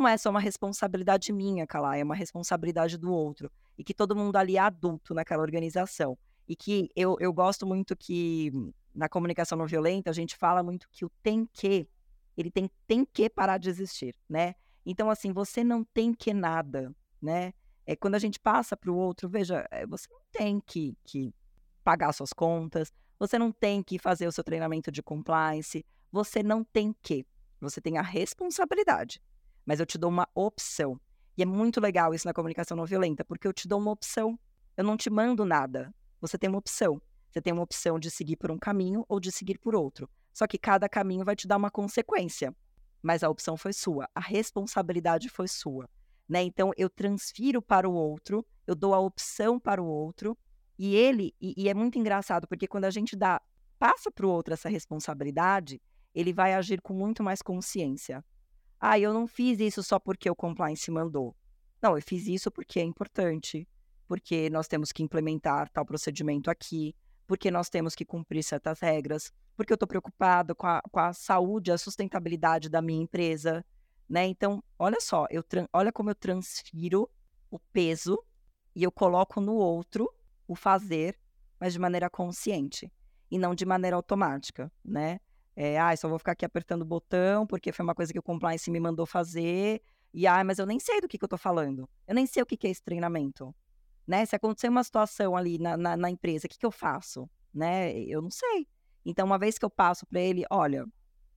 não é só uma responsabilidade minha, Calá, é uma responsabilidade do outro. E que todo mundo ali é adulto naquela organização. E que eu, eu gosto muito que na comunicação não violenta a gente fala muito que o tem que, ele tem, tem que parar de existir, né? Então, assim, você não tem que nada, né? É, quando a gente passa para o outro, veja, é, você não tem que, que pagar suas contas, você não tem que fazer o seu treinamento de compliance, você não tem que. Você tem a responsabilidade. Mas eu te dou uma opção. E é muito legal isso na comunicação não violenta, porque eu te dou uma opção. Eu não te mando nada. Você tem uma opção. Você tem uma opção de seguir por um caminho ou de seguir por outro. Só que cada caminho vai te dar uma consequência. Mas a opção foi sua, a responsabilidade foi sua. Né? Então eu transfiro para o outro, eu dou a opção para o outro, e ele, e, e é muito engraçado, porque quando a gente dá, passa para o outro essa responsabilidade, ele vai agir com muito mais consciência. Ah, eu não fiz isso só porque o compliance mandou. Não, eu fiz isso porque é importante, porque nós temos que implementar tal procedimento aqui, porque nós temos que cumprir certas regras, porque eu estou preocupado com a, com a saúde, a sustentabilidade da minha empresa, né? Então, olha só, eu olha como eu transfiro o peso e eu coloco no outro o fazer, mas de maneira consciente e não de maneira automática, né? É, ah, só vou ficar aqui apertando o botão porque foi uma coisa que o compliance me mandou fazer. E, ah, mas eu nem sei do que, que eu tô falando. Eu nem sei o que, que é esse treinamento. Né? Se acontecer uma situação ali na, na, na empresa, o que, que eu faço? Né? Eu não sei. Então, uma vez que eu passo para ele, olha,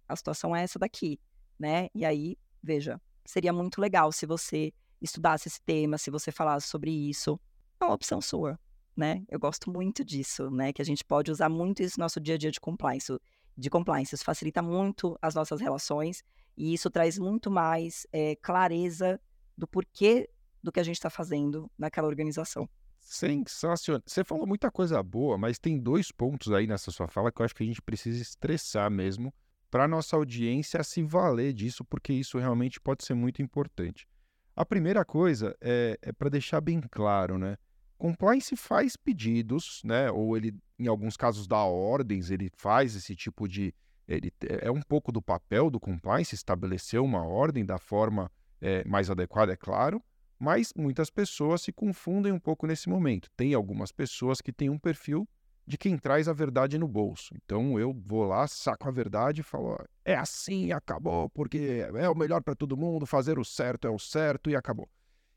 a situação é essa daqui, né? E aí, veja, seria muito legal se você estudasse esse tema, se você falasse sobre isso. É uma opção sua, né? Eu gosto muito disso, né? Que a gente pode usar muito isso no nosso dia a dia de compliance. De compliance. Isso facilita muito as nossas relações e isso traz muito mais é, clareza do porquê do que a gente está fazendo naquela organização. Sensacional. Você falou muita coisa boa, mas tem dois pontos aí nessa sua fala que eu acho que a gente precisa estressar mesmo para nossa audiência se valer disso, porque isso realmente pode ser muito importante. A primeira coisa é, é para deixar bem claro, né? Compliance faz pedidos, né? Ou ele, em alguns casos, dá ordens, ele faz esse tipo de. Ele, é um pouco do papel do compliance estabelecer uma ordem da forma é, mais adequada, é claro, mas muitas pessoas se confundem um pouco nesse momento. Tem algumas pessoas que têm um perfil de quem traz a verdade no bolso. Então eu vou lá, saco a verdade e falo: é assim, acabou, porque é o melhor para todo mundo, fazer o certo é o certo e acabou.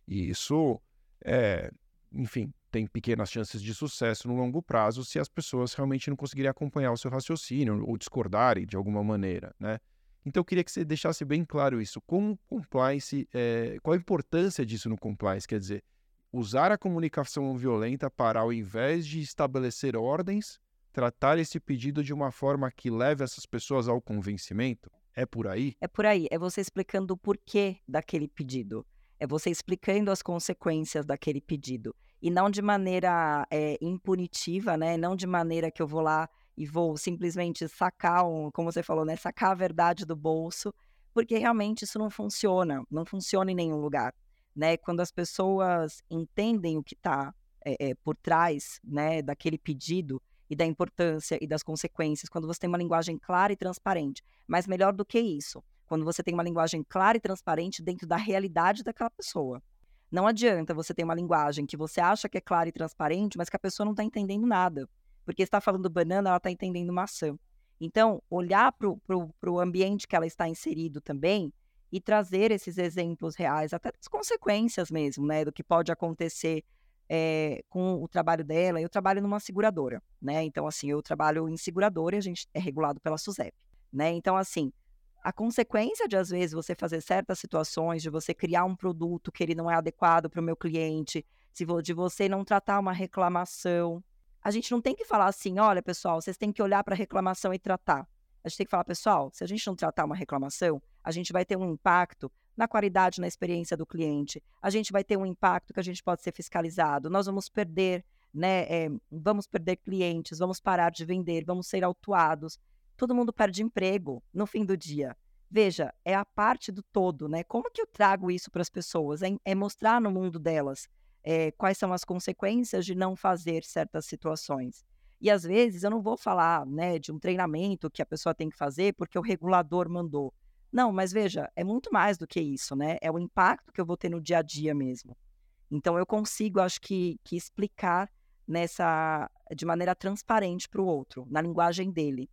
E isso é, enfim, tem pequenas chances de sucesso no longo prazo se as pessoas realmente não conseguirem acompanhar o seu raciocínio ou discordarem de alguma maneira, né? Então eu queria que você deixasse bem claro isso. Como compliance, é, qual a importância disso no compliance? Quer dizer, usar a comunicação violenta para, ao invés de estabelecer ordens, tratar esse pedido de uma forma que leve essas pessoas ao convencimento? É por aí? É por aí. É você explicando o porquê daquele pedido. É você explicando as consequências daquele pedido. E não de maneira é, impunitiva, né? Não de maneira que eu vou lá e vou simplesmente sacar, um, como você falou, né? Sacar a verdade do bolso, porque realmente isso não funciona. Não funciona em nenhum lugar. Né? Quando as pessoas entendem o que está é, é, por trás né, daquele pedido e da importância e das consequências, quando você tem uma linguagem clara e transparente. Mas melhor do que isso, quando você tem uma linguagem clara e transparente dentro da realidade daquela pessoa. Não adianta você ter uma linguagem que você acha que é clara e transparente, mas que a pessoa não está entendendo nada. Porque está falando banana, ela está entendendo maçã. Então, olhar para o ambiente que ela está inserido também e trazer esses exemplos reais, até das consequências mesmo, né, do que pode acontecer é, com o trabalho dela. Eu trabalho numa seguradora, né? Então, assim, eu trabalho em seguradora e a gente é regulado pela SUSEP, né? Então, assim, a consequência de, às vezes, você fazer certas situações, de você criar um produto que ele não é adequado para o meu cliente, de você não tratar uma reclamação. A gente não tem que falar assim, olha, pessoal, vocês têm que olhar para a reclamação e tratar. A gente tem que falar, pessoal, se a gente não tratar uma reclamação, a gente vai ter um impacto na qualidade, na experiência do cliente. A gente vai ter um impacto que a gente pode ser fiscalizado. Nós vamos perder, né? É, vamos perder clientes, vamos parar de vender, vamos ser autuados todo mundo perde emprego no fim do dia. Veja, é a parte do todo, né? Como que eu trago isso para as pessoas? É, é, mostrar no mundo delas, é, quais são as consequências de não fazer certas situações. E às vezes eu não vou falar né, de um treinamento que a pessoa tem que fazer porque o regulador mandou. Não, mas veja, é muito mais do que isso, né? É o impacto que eu vou ter no dia a dia mesmo. Então eu consigo, acho que, que explicar nessa de maneira transparente para o outro, na linguagem dele.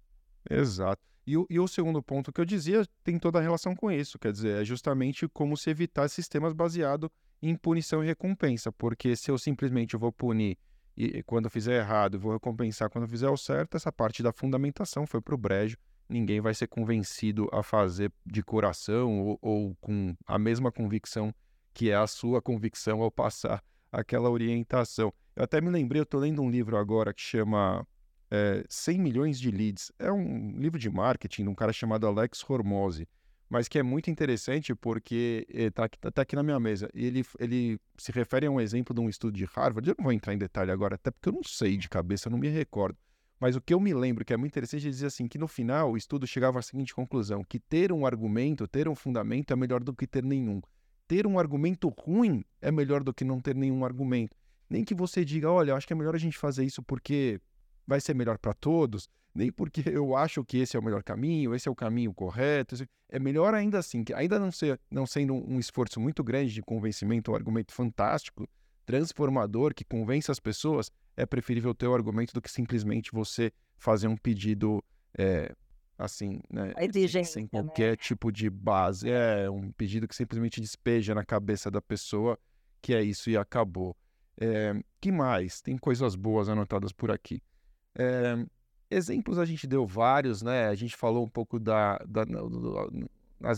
Exato. E o, e o, segundo ponto que eu dizia tem toda a relação com isso, quer dizer, é justamente como se evitar sistemas baseados em punição e recompensa, porque se eu simplesmente vou punir e quando eu fizer errado, vou recompensar quando fizer o certo, essa parte da fundamentação foi para o brejo. Ninguém vai ser convencido a fazer de coração ou, ou com a mesma convicção que é a sua convicção ao passar aquela orientação. Eu até me lembrei, eu estou lendo um livro agora que chama é, 100 milhões de leads. É um livro de marketing de um cara chamado Alex Hormozzi mas que é muito interessante porque está eh, aqui, tá aqui na minha mesa. Ele, ele se refere a um exemplo de um estudo de Harvard. Eu não vou entrar em detalhe agora, até porque eu não sei de cabeça, não me recordo. Mas o que eu me lembro que é muito interessante, ele dizia assim, que no final o estudo chegava à seguinte conclusão, que ter um argumento, ter um fundamento é melhor do que ter nenhum. Ter um argumento ruim é melhor do que não ter nenhum argumento. Nem que você diga, olha, acho que é melhor a gente fazer isso porque vai ser melhor para todos, nem porque eu acho que esse é o melhor caminho, esse é o caminho correto. É melhor ainda assim, que ainda não, ser, não sendo um esforço muito grande de convencimento, um argumento fantástico, transformador, que convence as pessoas, é preferível ter o argumento do que simplesmente você fazer um pedido é, assim, né? Sem, sem né? qualquer né? tipo de base. É um pedido que simplesmente despeja na cabeça da pessoa que é isso e acabou. É, que mais? Tem coisas boas anotadas por aqui. É, exemplos a gente deu vários, né? A gente falou um pouco da, da,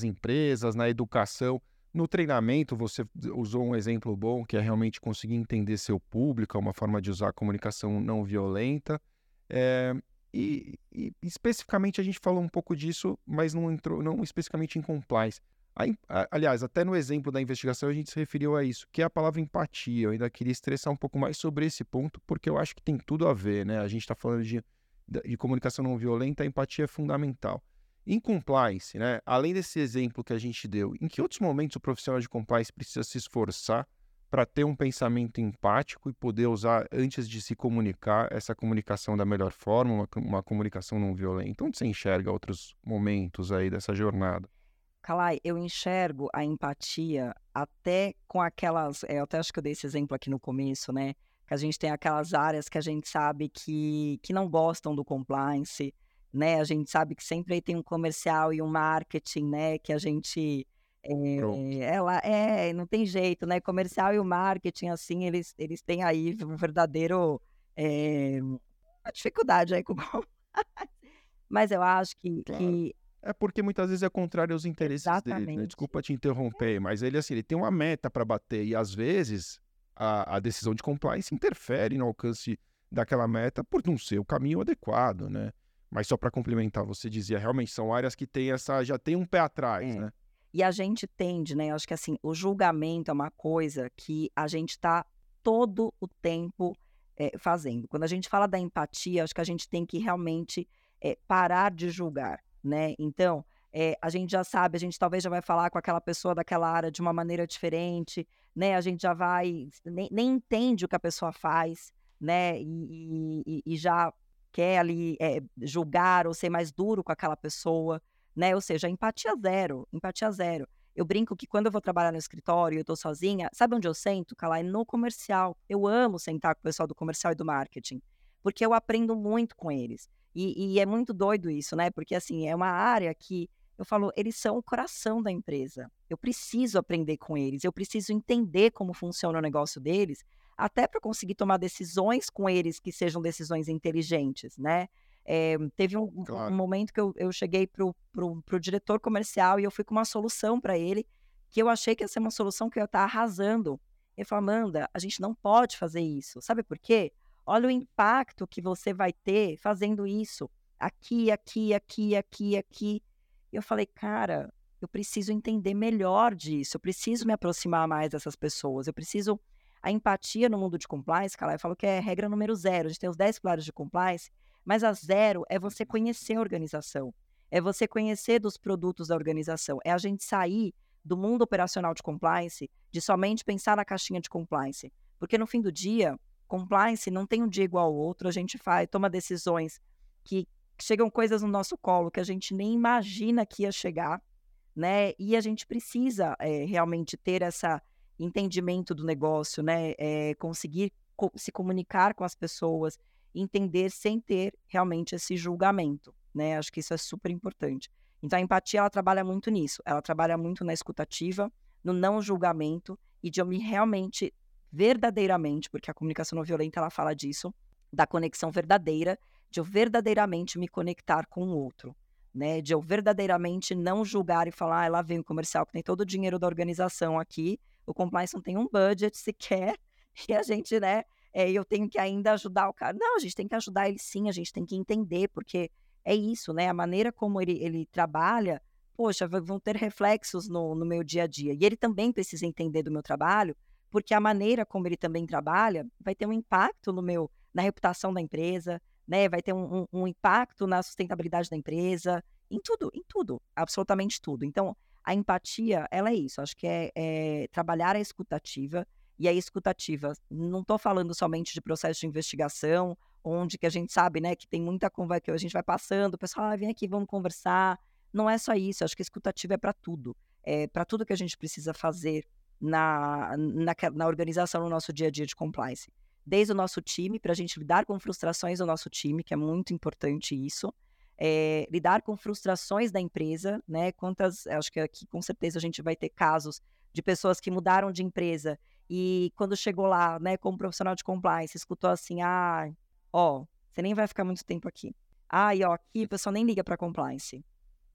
empresas, na educação. No treinamento, você usou um exemplo bom, que é realmente conseguir entender seu público, é uma forma de usar a comunicação não violenta. É, e, e, especificamente a gente falou um pouco disso, mas não entrou, não especificamente em compliance. Aliás, até no exemplo da investigação a gente se referiu a isso, que é a palavra empatia. Eu ainda queria estressar um pouco mais sobre esse ponto, porque eu acho que tem tudo a ver, né? A gente está falando de de comunicação não violenta, a empatia é fundamental. Em compliance, né, além desse exemplo que a gente deu, em que outros momentos o profissional de compliance precisa se esforçar para ter um pensamento empático e poder usar, antes de se comunicar, essa comunicação da melhor forma, uma, uma comunicação não violenta? Onde você enxerga outros momentos aí dessa jornada? Kalai, eu enxergo a empatia até com aquelas. É, eu até acho que eu dei esse exemplo aqui no começo, né? que a gente tem aquelas áreas que a gente sabe que, que não gostam do compliance, né? A gente sabe que sempre tem um comercial e um marketing, né? Que a gente é, ela é, não tem jeito, né? Comercial e o marketing, assim, eles, eles têm aí um verdadeiro é, uma dificuldade aí com Mas eu acho que, claro. que, É porque muitas vezes é contrário aos interesses Exatamente. dele. Né? Desculpa te interromper, mas ele assim, ele tem uma meta para bater e às vezes a, a decisão de compliance interfere no alcance daquela meta por não ser o caminho adequado, né? Mas só para complementar, você dizia, realmente são áreas que tem essa, já tem um pé atrás, é. né? E a gente tende, né? Eu acho que assim, o julgamento é uma coisa que a gente está todo o tempo é, fazendo. Quando a gente fala da empatia, acho que a gente tem que realmente é, parar de julgar, né? Então, é, a gente já sabe, a gente talvez já vai falar com aquela pessoa daquela área de uma maneira diferente, né? A gente já vai, nem, nem entende o que a pessoa faz, né? E, e, e já quer ali é, julgar ou ser mais duro com aquela pessoa, né? Ou seja, empatia zero, empatia zero. Eu brinco que quando eu vou trabalhar no escritório e eu tô sozinha, sabe onde eu sento? Calai, no comercial. Eu amo sentar com o pessoal do comercial e do marketing, porque eu aprendo muito com eles. E, e é muito doido isso, né? Porque assim, é uma área que eu falo, eles são o coração da empresa. Eu preciso aprender com eles, eu preciso entender como funciona o negócio deles, até para conseguir tomar decisões com eles que sejam decisões inteligentes, né? É, teve um, claro. um, momento que eu, eu cheguei para o diretor comercial e eu fui com uma solução para ele, que eu achei que ia ser uma solução que eu ia estar arrasando. Ele falou, Amanda, a gente não pode fazer isso. Sabe por quê? Olha o impacto que você vai ter fazendo isso. Aqui, aqui, aqui, aqui, aqui. E eu falei, cara, eu preciso entender melhor disso, eu preciso me aproximar mais dessas pessoas, eu preciso. A empatia no mundo de compliance, cara, eu falo que é regra número zero. A gente tem os 10 pilares de compliance, mas a zero é você conhecer a organização, é você conhecer dos produtos da organização, é a gente sair do mundo operacional de compliance, de somente pensar na caixinha de compliance, Porque no fim do dia, compliance não tem um dia igual ao outro, a gente faz, toma decisões que chegam coisas no nosso colo que a gente nem imagina que ia chegar, né? E a gente precisa é, realmente ter esse entendimento do negócio, né? É, conseguir co se comunicar com as pessoas, entender sem ter realmente esse julgamento, né? Acho que isso é super importante. Então a empatia ela trabalha muito nisso, ela trabalha muito na escutativa, no não julgamento e de eu me realmente verdadeiramente, porque a comunicação não violenta ela fala disso, da conexão verdadeira, de eu verdadeiramente me conectar com o outro, né? De eu verdadeiramente não julgar e falar, ah, lá vem o comercial que tem todo o dinheiro da organização aqui, o compliance não tem um budget sequer, e a gente, né, é, eu tenho que ainda ajudar o cara. Não, a gente tem que ajudar ele sim, a gente tem que entender, porque é isso, né? A maneira como ele, ele trabalha, poxa, vão ter reflexos no, no meu dia a dia. E ele também precisa entender do meu trabalho, porque a maneira como ele também trabalha vai ter um impacto no meu, na reputação da empresa, né? Vai ter um, um, um impacto na sustentabilidade da empresa, em tudo, em tudo, absolutamente tudo. Então, a empatia, ela é isso. Acho que é, é trabalhar a escutativa. E a escutativa, não estou falando somente de processo de investigação, onde que a gente sabe, né, que tem muita conversa, que a gente vai passando, o pessoal, ah, vem aqui, vamos conversar. Não é só isso, acho que escutativa é para tudo. É para tudo que a gente precisa fazer na, na, na organização no nosso dia a dia de compliance. Desde o nosso time, para a gente lidar com frustrações do nosso time, que é muito importante isso. É, lidar com frustrações da empresa, né? Quantas, acho que aqui com certeza a gente vai ter casos de pessoas que mudaram de empresa e quando chegou lá, né, como profissional de compliance, escutou assim: ah, ó, você nem vai ficar muito tempo aqui. Ah, e ó, aqui o pessoal nem liga para compliance.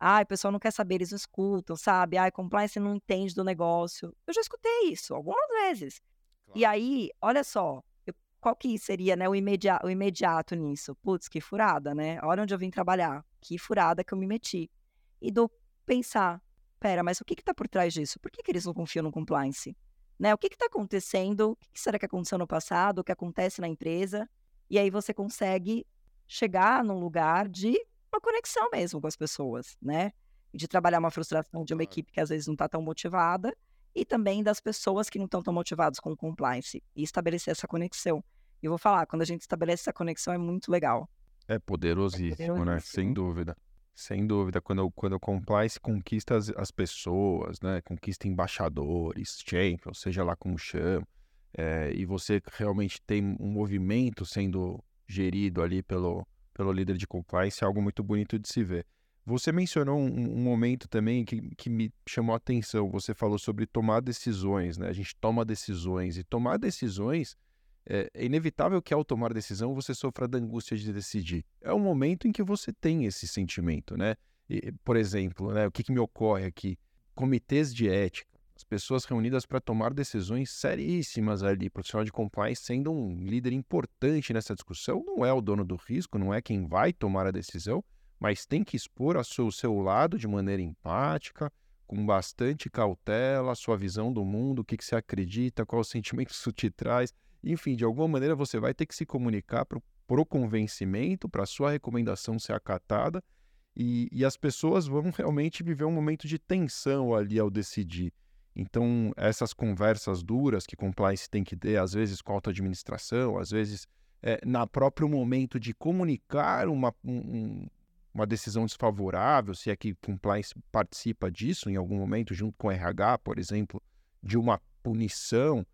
Ah, o pessoal não quer saber, eles não escutam, sabe? Ah, compliance não entende do negócio. Eu já escutei isso algumas vezes. Claro. E aí, olha só, eu, qual que seria né, o, imediato, o imediato nisso? Putz, que furada, né? Olha onde eu vim trabalhar. Que furada que eu me meti. E do pensar, pera, mas o que está por trás disso? Por que, que eles não confiam no compliance? Né? O que está acontecendo? O que, que será que aconteceu no passado? O que acontece na empresa? E aí você consegue chegar num lugar de uma conexão mesmo com as pessoas, né? De trabalhar uma frustração de uma equipe que às vezes não está tão motivada e também das pessoas que não estão tão motivadas com o compliance e estabelecer essa conexão. E vou falar, quando a gente estabelece essa conexão é muito legal. É poderosíssimo, é poderosíssimo. né? Sem dúvida. Sem dúvida, quando, quando o compliance conquista as, as, pessoas, né? Conquista embaixadores, champions, seja lá como chama, é, e você realmente tem um movimento sendo gerido ali pelo, pelo líder de compliance é algo muito bonito de se ver. Você mencionou um, um, momento também que, que me chamou a atenção. Você falou sobre tomar decisões, né? A gente toma decisões. E tomar decisões, é, é inevitável que ao tomar decisão você sofra da angústia de decidir. É o momento em que você tem esse sentimento, né? E, por exemplo, né, o que, que me ocorre aqui? Comitês de ética as pessoas reunidas para tomar decisões seríssimas ali. O profissional de compliance sendo um líder importante nessa discussão, não é o dono do risco, não é quem vai tomar a decisão, mas tem que expor o seu, seu lado de maneira empática, com bastante cautela, a sua visão do mundo, o que, que você acredita, qual sentimento isso te traz. Enfim, de alguma maneira você vai ter que se comunicar para o convencimento, para a sua recomendação ser acatada, e, e as pessoas vão realmente viver um momento de tensão ali ao decidir. Então, essas conversas duras que compliance tem que ter, às vezes com a auto-administração, às vezes é, na próprio momento de comunicar uma, um, uma decisão desfavorável, se é que compliance participa disso em algum momento, junto com o RH, por exemplo, de uma punição,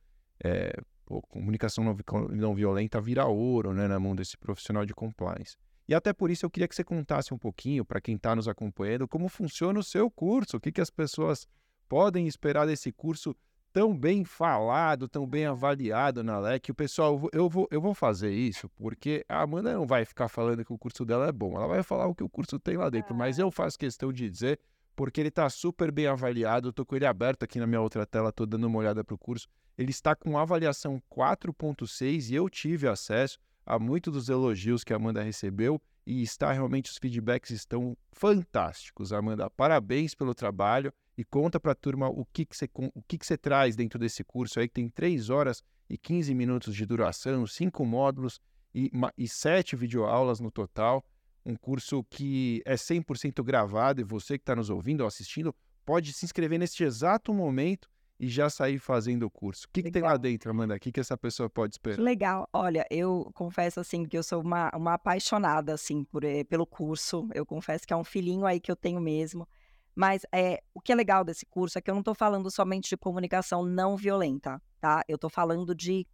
é, pô, comunicação não, não, violenta vira ouro né, na mão desse profissional de compliance. E até por isso eu queria que você contasse um pouquinho, para quem está nos acompanhando, como funciona o seu curso, o que, que as pessoas podem esperar desse curso tão bem falado, tão bem avaliado na LEC. O pessoal, eu vou, eu vou fazer isso porque a Amanda não vai ficar falando que o curso dela é bom. Ela vai falar o que o curso tem lá dentro, mas eu faço questão de dizer porque ele está super bem avaliado. Eu tô com ele aberto aqui na minha outra tela, tô dando uma olhada para o curso. Ele está com avaliação 4.6 e eu tive acesso a muitos dos elogios que a Amanda recebeu e está realmente os feedbacks estão fantásticos. Amanda, parabéns pelo trabalho e conta para a turma o que que você o que que você traz dentro desse curso aí que tem 3 horas e 15 minutos de duração, cinco módulos e, e sete videoaulas no total. Um curso que é 100% gravado e você que está nos ouvindo ou assistindo pode se inscrever neste exato momento e já sair fazendo o curso. O que, que tem lá dentro, Amanda? O que, que essa pessoa pode esperar? Legal. Olha, eu confesso assim que eu sou uma, uma apaixonada assim por, eh, pelo curso. Eu confesso que é um filhinho aí que eu tenho mesmo. Mas é, o que é legal desse curso é que eu não estou falando somente de comunicação não violenta, tá? Eu estou falando de,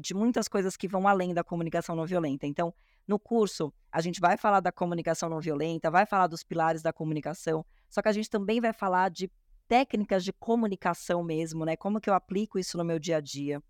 de muitas coisas que vão além da comunicação não violenta. Então, no curso, a gente vai falar da comunicação não violenta, vai falar dos pilares da comunicação, só que a gente também vai falar de técnicas de comunicação mesmo, né? Como que eu aplico isso no meu dia a dia?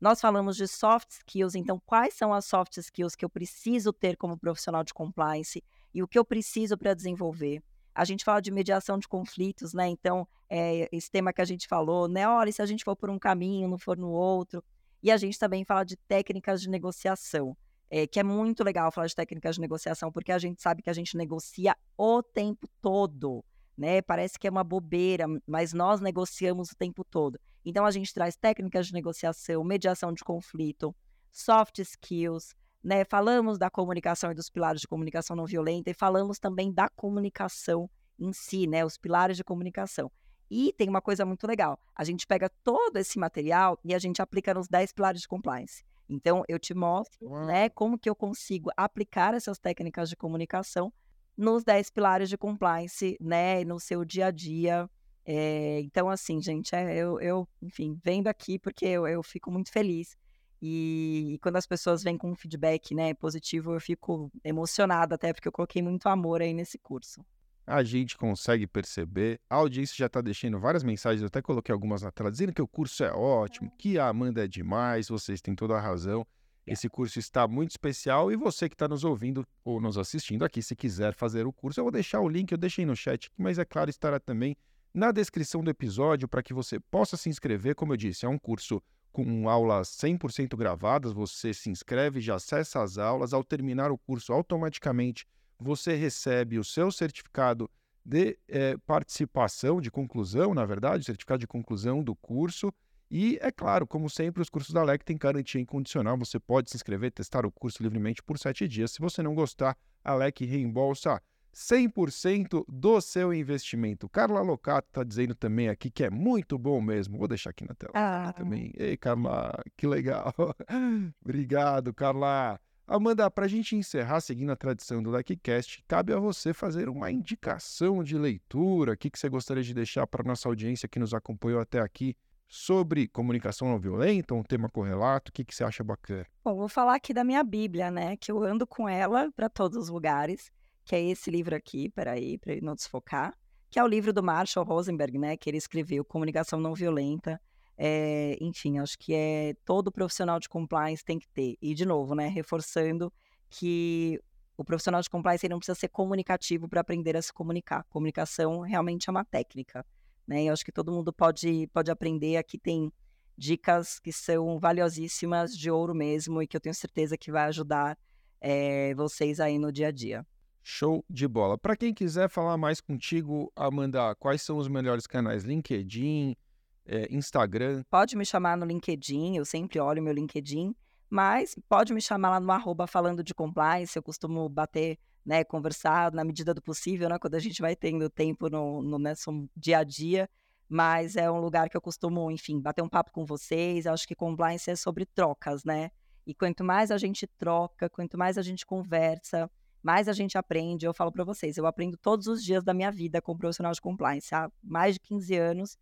Nós falamos de soft skills, então quais são as soft skills que eu preciso ter como profissional de compliance e o que eu preciso para desenvolver? A gente fala de mediação de conflitos, né? Então, é, esse tema que a gente falou, né? Olha, se a gente for por um caminho, não for no outro. E a gente também fala de técnicas de negociação, é, que é muito legal falar de técnicas de negociação, porque a gente sabe que a gente negocia o tempo todo né? Parece que é uma bobeira, mas nós negociamos o tempo todo. Então a gente traz técnicas de negociação, mediação de conflito, soft skills, né? Falamos da comunicação e dos pilares de comunicação não violenta e falamos também da comunicação em si, né? Os pilares de comunicação. E tem uma coisa muito legal. A gente pega todo esse material e a gente aplica nos 10 pilares de compliance. Então, eu te mostro né, como que eu consigo aplicar essas técnicas de comunicação nos 10 pilares de compliance, né, no seu dia a dia. É, então, assim, gente, é, eu, eu, enfim, vendo aqui porque eu, eu fico muito feliz. E, e, quando as pessoas vêm com um feedback né, positivo, eu fico emocionada, até porque eu coloquei muito amor aí nesse curso. A gente consegue perceber, a audiência já está deixando várias mensagens, eu até coloquei algumas na tela, dizendo que o curso é ótimo, que a Amanda é demais, vocês têm toda a razão. Esse curso está muito especial e você que está nos ouvindo ou nos assistindo aqui, se quiser fazer o curso, eu vou deixar o link, eu deixei no chat, mas é claro, estará também na descrição do episódio para que você possa se inscrever. Como eu disse, é um curso com aulas 100% gravadas, você se inscreve, já acessa as aulas, ao terminar o curso, automaticamente você recebe o seu certificado de é, participação, de conclusão, na verdade, certificado de conclusão do curso e, é claro, como sempre, os cursos da LEC têm garantia incondicional. Você pode se inscrever, testar o curso livremente por sete dias. Se você não gostar, a LEC reembolsa 100% do seu investimento. Carla Locato está dizendo também aqui que é muito bom mesmo. Vou deixar aqui na tela ah. também. Ei, Carla, que legal. Obrigado, Carla. Amanda, para a gente encerrar, seguindo a tradição do LecCast, cabe a você fazer uma indicação de leitura. O que, que você gostaria de deixar para nossa audiência que nos acompanhou até aqui sobre comunicação não violenta, um tema correlato, o que, que você acha bacana? Bom, vou falar aqui da minha Bíblia, né? Que eu ando com ela para todos os lugares, que é esse livro aqui, peraí, para ele não desfocar, que é o livro do Marshall Rosenberg, né? Que ele escreveu Comunicação Não Violenta. É, enfim, acho que é todo profissional de compliance tem que ter. E, de novo, né? Reforçando que o profissional de compliance não precisa ser comunicativo para aprender a se comunicar. Comunicação realmente é uma técnica né? Eu acho que todo mundo pode, pode aprender. Aqui tem dicas que são valiosíssimas, de ouro mesmo, e que eu tenho certeza que vai ajudar é, vocês aí no dia a dia. Show de bola. Para quem quiser falar mais contigo, Amanda, quais são os melhores canais? LinkedIn, é, Instagram? Pode me chamar no LinkedIn, eu sempre olho meu LinkedIn, mas pode me chamar lá no arroba falando de compliance, eu costumo bater né, conversar na medida do possível, né, quando a gente vai tendo tempo no, no nosso dia a dia, mas é um lugar que eu costumo, enfim, bater um papo com vocês. Acho que compliance é sobre trocas, né? E quanto mais a gente troca, quanto mais a gente conversa, mais a gente aprende. Eu falo para vocês, eu aprendo todos os dias da minha vida como profissional de compliance. Há mais de 15 anos,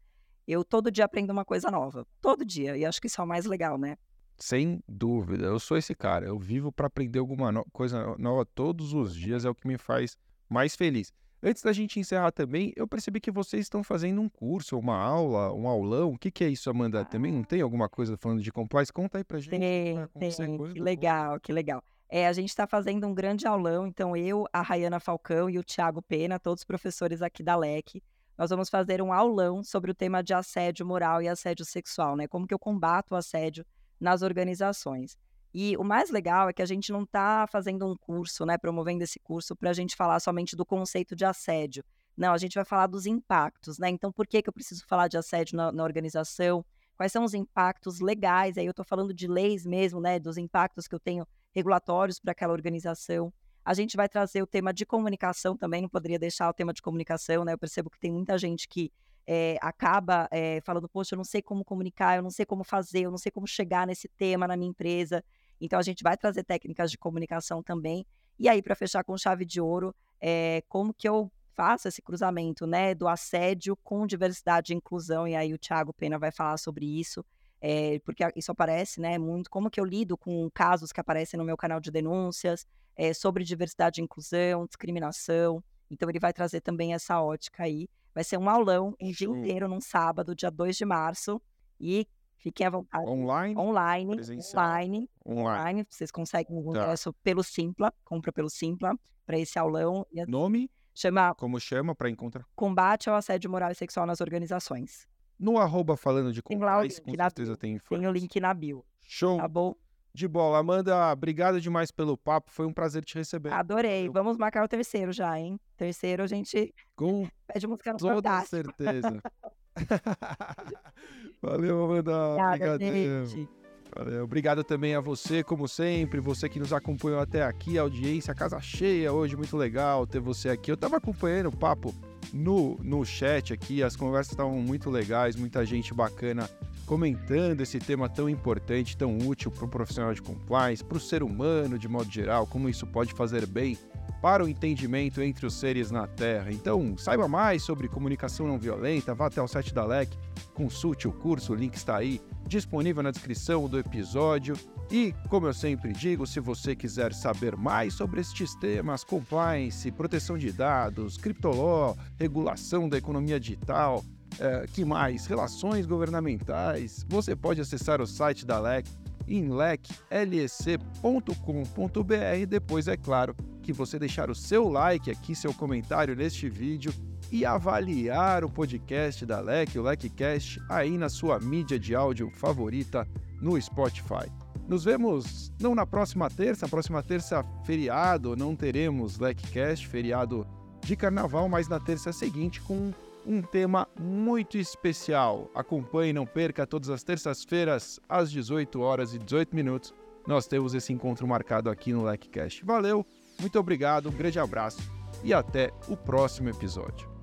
eu todo dia aprendo uma coisa nova. Todo dia. E acho que isso é o mais legal, né? Sem dúvida, eu sou esse cara. Eu vivo para aprender alguma no coisa nova todos os dias, é o que me faz mais feliz. Antes da gente encerrar também, eu percebi que vocês estão fazendo um curso, uma aula, um aulão. O que, que é isso, Amanda? Também não tem alguma coisa falando de compliance? Conta aí pra gente. Tem, tem. Que legal, que legal. É, a gente está fazendo um grande aulão, então eu, a Rayana Falcão e o Tiago Pena, todos professores aqui da LEC, nós vamos fazer um aulão sobre o tema de assédio moral e assédio sexual, né? Como que eu combato o assédio nas organizações. E o mais legal é que a gente não está fazendo um curso, né, promovendo esse curso para a gente falar somente do conceito de assédio. Não, a gente vai falar dos impactos, né? Então, por que, que eu preciso falar de assédio na, na organização? Quais são os impactos legais? Aí eu estou falando de leis mesmo, né? Dos impactos que eu tenho regulatórios para aquela organização. A gente vai trazer o tema de comunicação também, não poderia deixar o tema de comunicação, né? Eu percebo que tem muita gente que é, acaba é, falando, poxa, eu não sei como comunicar, eu não sei como fazer, eu não sei como chegar nesse tema na minha empresa. Então, a gente vai trazer técnicas de comunicação também. E aí, para fechar com chave de ouro, é, como que eu faço esse cruzamento né, do assédio com diversidade e inclusão, e aí o Thiago Pena vai falar sobre isso, é, porque isso aparece né, muito, como que eu lido com casos que aparecem no meu canal de denúncias, é, sobre diversidade e inclusão, discriminação, então ele vai trazer também essa ótica aí. Vai ser um aulão um dia inteiro, num sábado, dia 2 de março, e Fiquem à vontade. Online? Online. Online. Online. Vocês conseguem o tá. ingresso pelo Simpla, compra pelo Simpla, para esse aulão. Nome? Chama. Como chama para encontrar? Combate ao assédio moral e sexual nas organizações. No arroba falando de compliance, com certeza tem. Tem o link na bio. Show. Tá bom? De bola. Amanda, obrigado demais pelo papo. Foi um prazer te receber. Adorei. Vamos marcar o terceiro já, hein? Terceiro a gente com pede música no toda certeza. Valeu, Amanda. Obrigada. Valeu. Obrigado também a você, como sempre, você que nos acompanhou até aqui, a audiência, a casa cheia hoje, muito legal ter você aqui. Eu estava acompanhando o papo no, no chat aqui, as conversas estavam muito legais, muita gente bacana comentando esse tema tão importante, tão útil para o profissional de compliance, para o ser humano de modo geral, como isso pode fazer bem para o entendimento entre os seres na Terra. Então, saiba mais sobre comunicação não violenta, vá até o site da LEC, consulte o curso, o link está aí, disponível na descrição do episódio. E, como eu sempre digo, se você quiser saber mais sobre estes temas, compliance, proteção de dados, criptoló, regulação da economia digital, é, que mais? Relações governamentais, você pode acessar o site da LEC em leclec.com.br. Depois, é claro, que você deixar o seu like aqui, seu comentário neste vídeo e avaliar o podcast da LEC, o LECcast, aí na sua mídia de áudio favorita no Spotify. Nos vemos não na próxima terça, próxima terça feriado, não teremos LECcast, feriado de carnaval, mas na terça seguinte com um tema muito especial. Acompanhe, não perca, todas as terças-feiras, às 18 horas e 18 minutos, nós temos esse encontro marcado aqui no LECcast. Valeu, muito obrigado, um grande abraço e até o próximo episódio.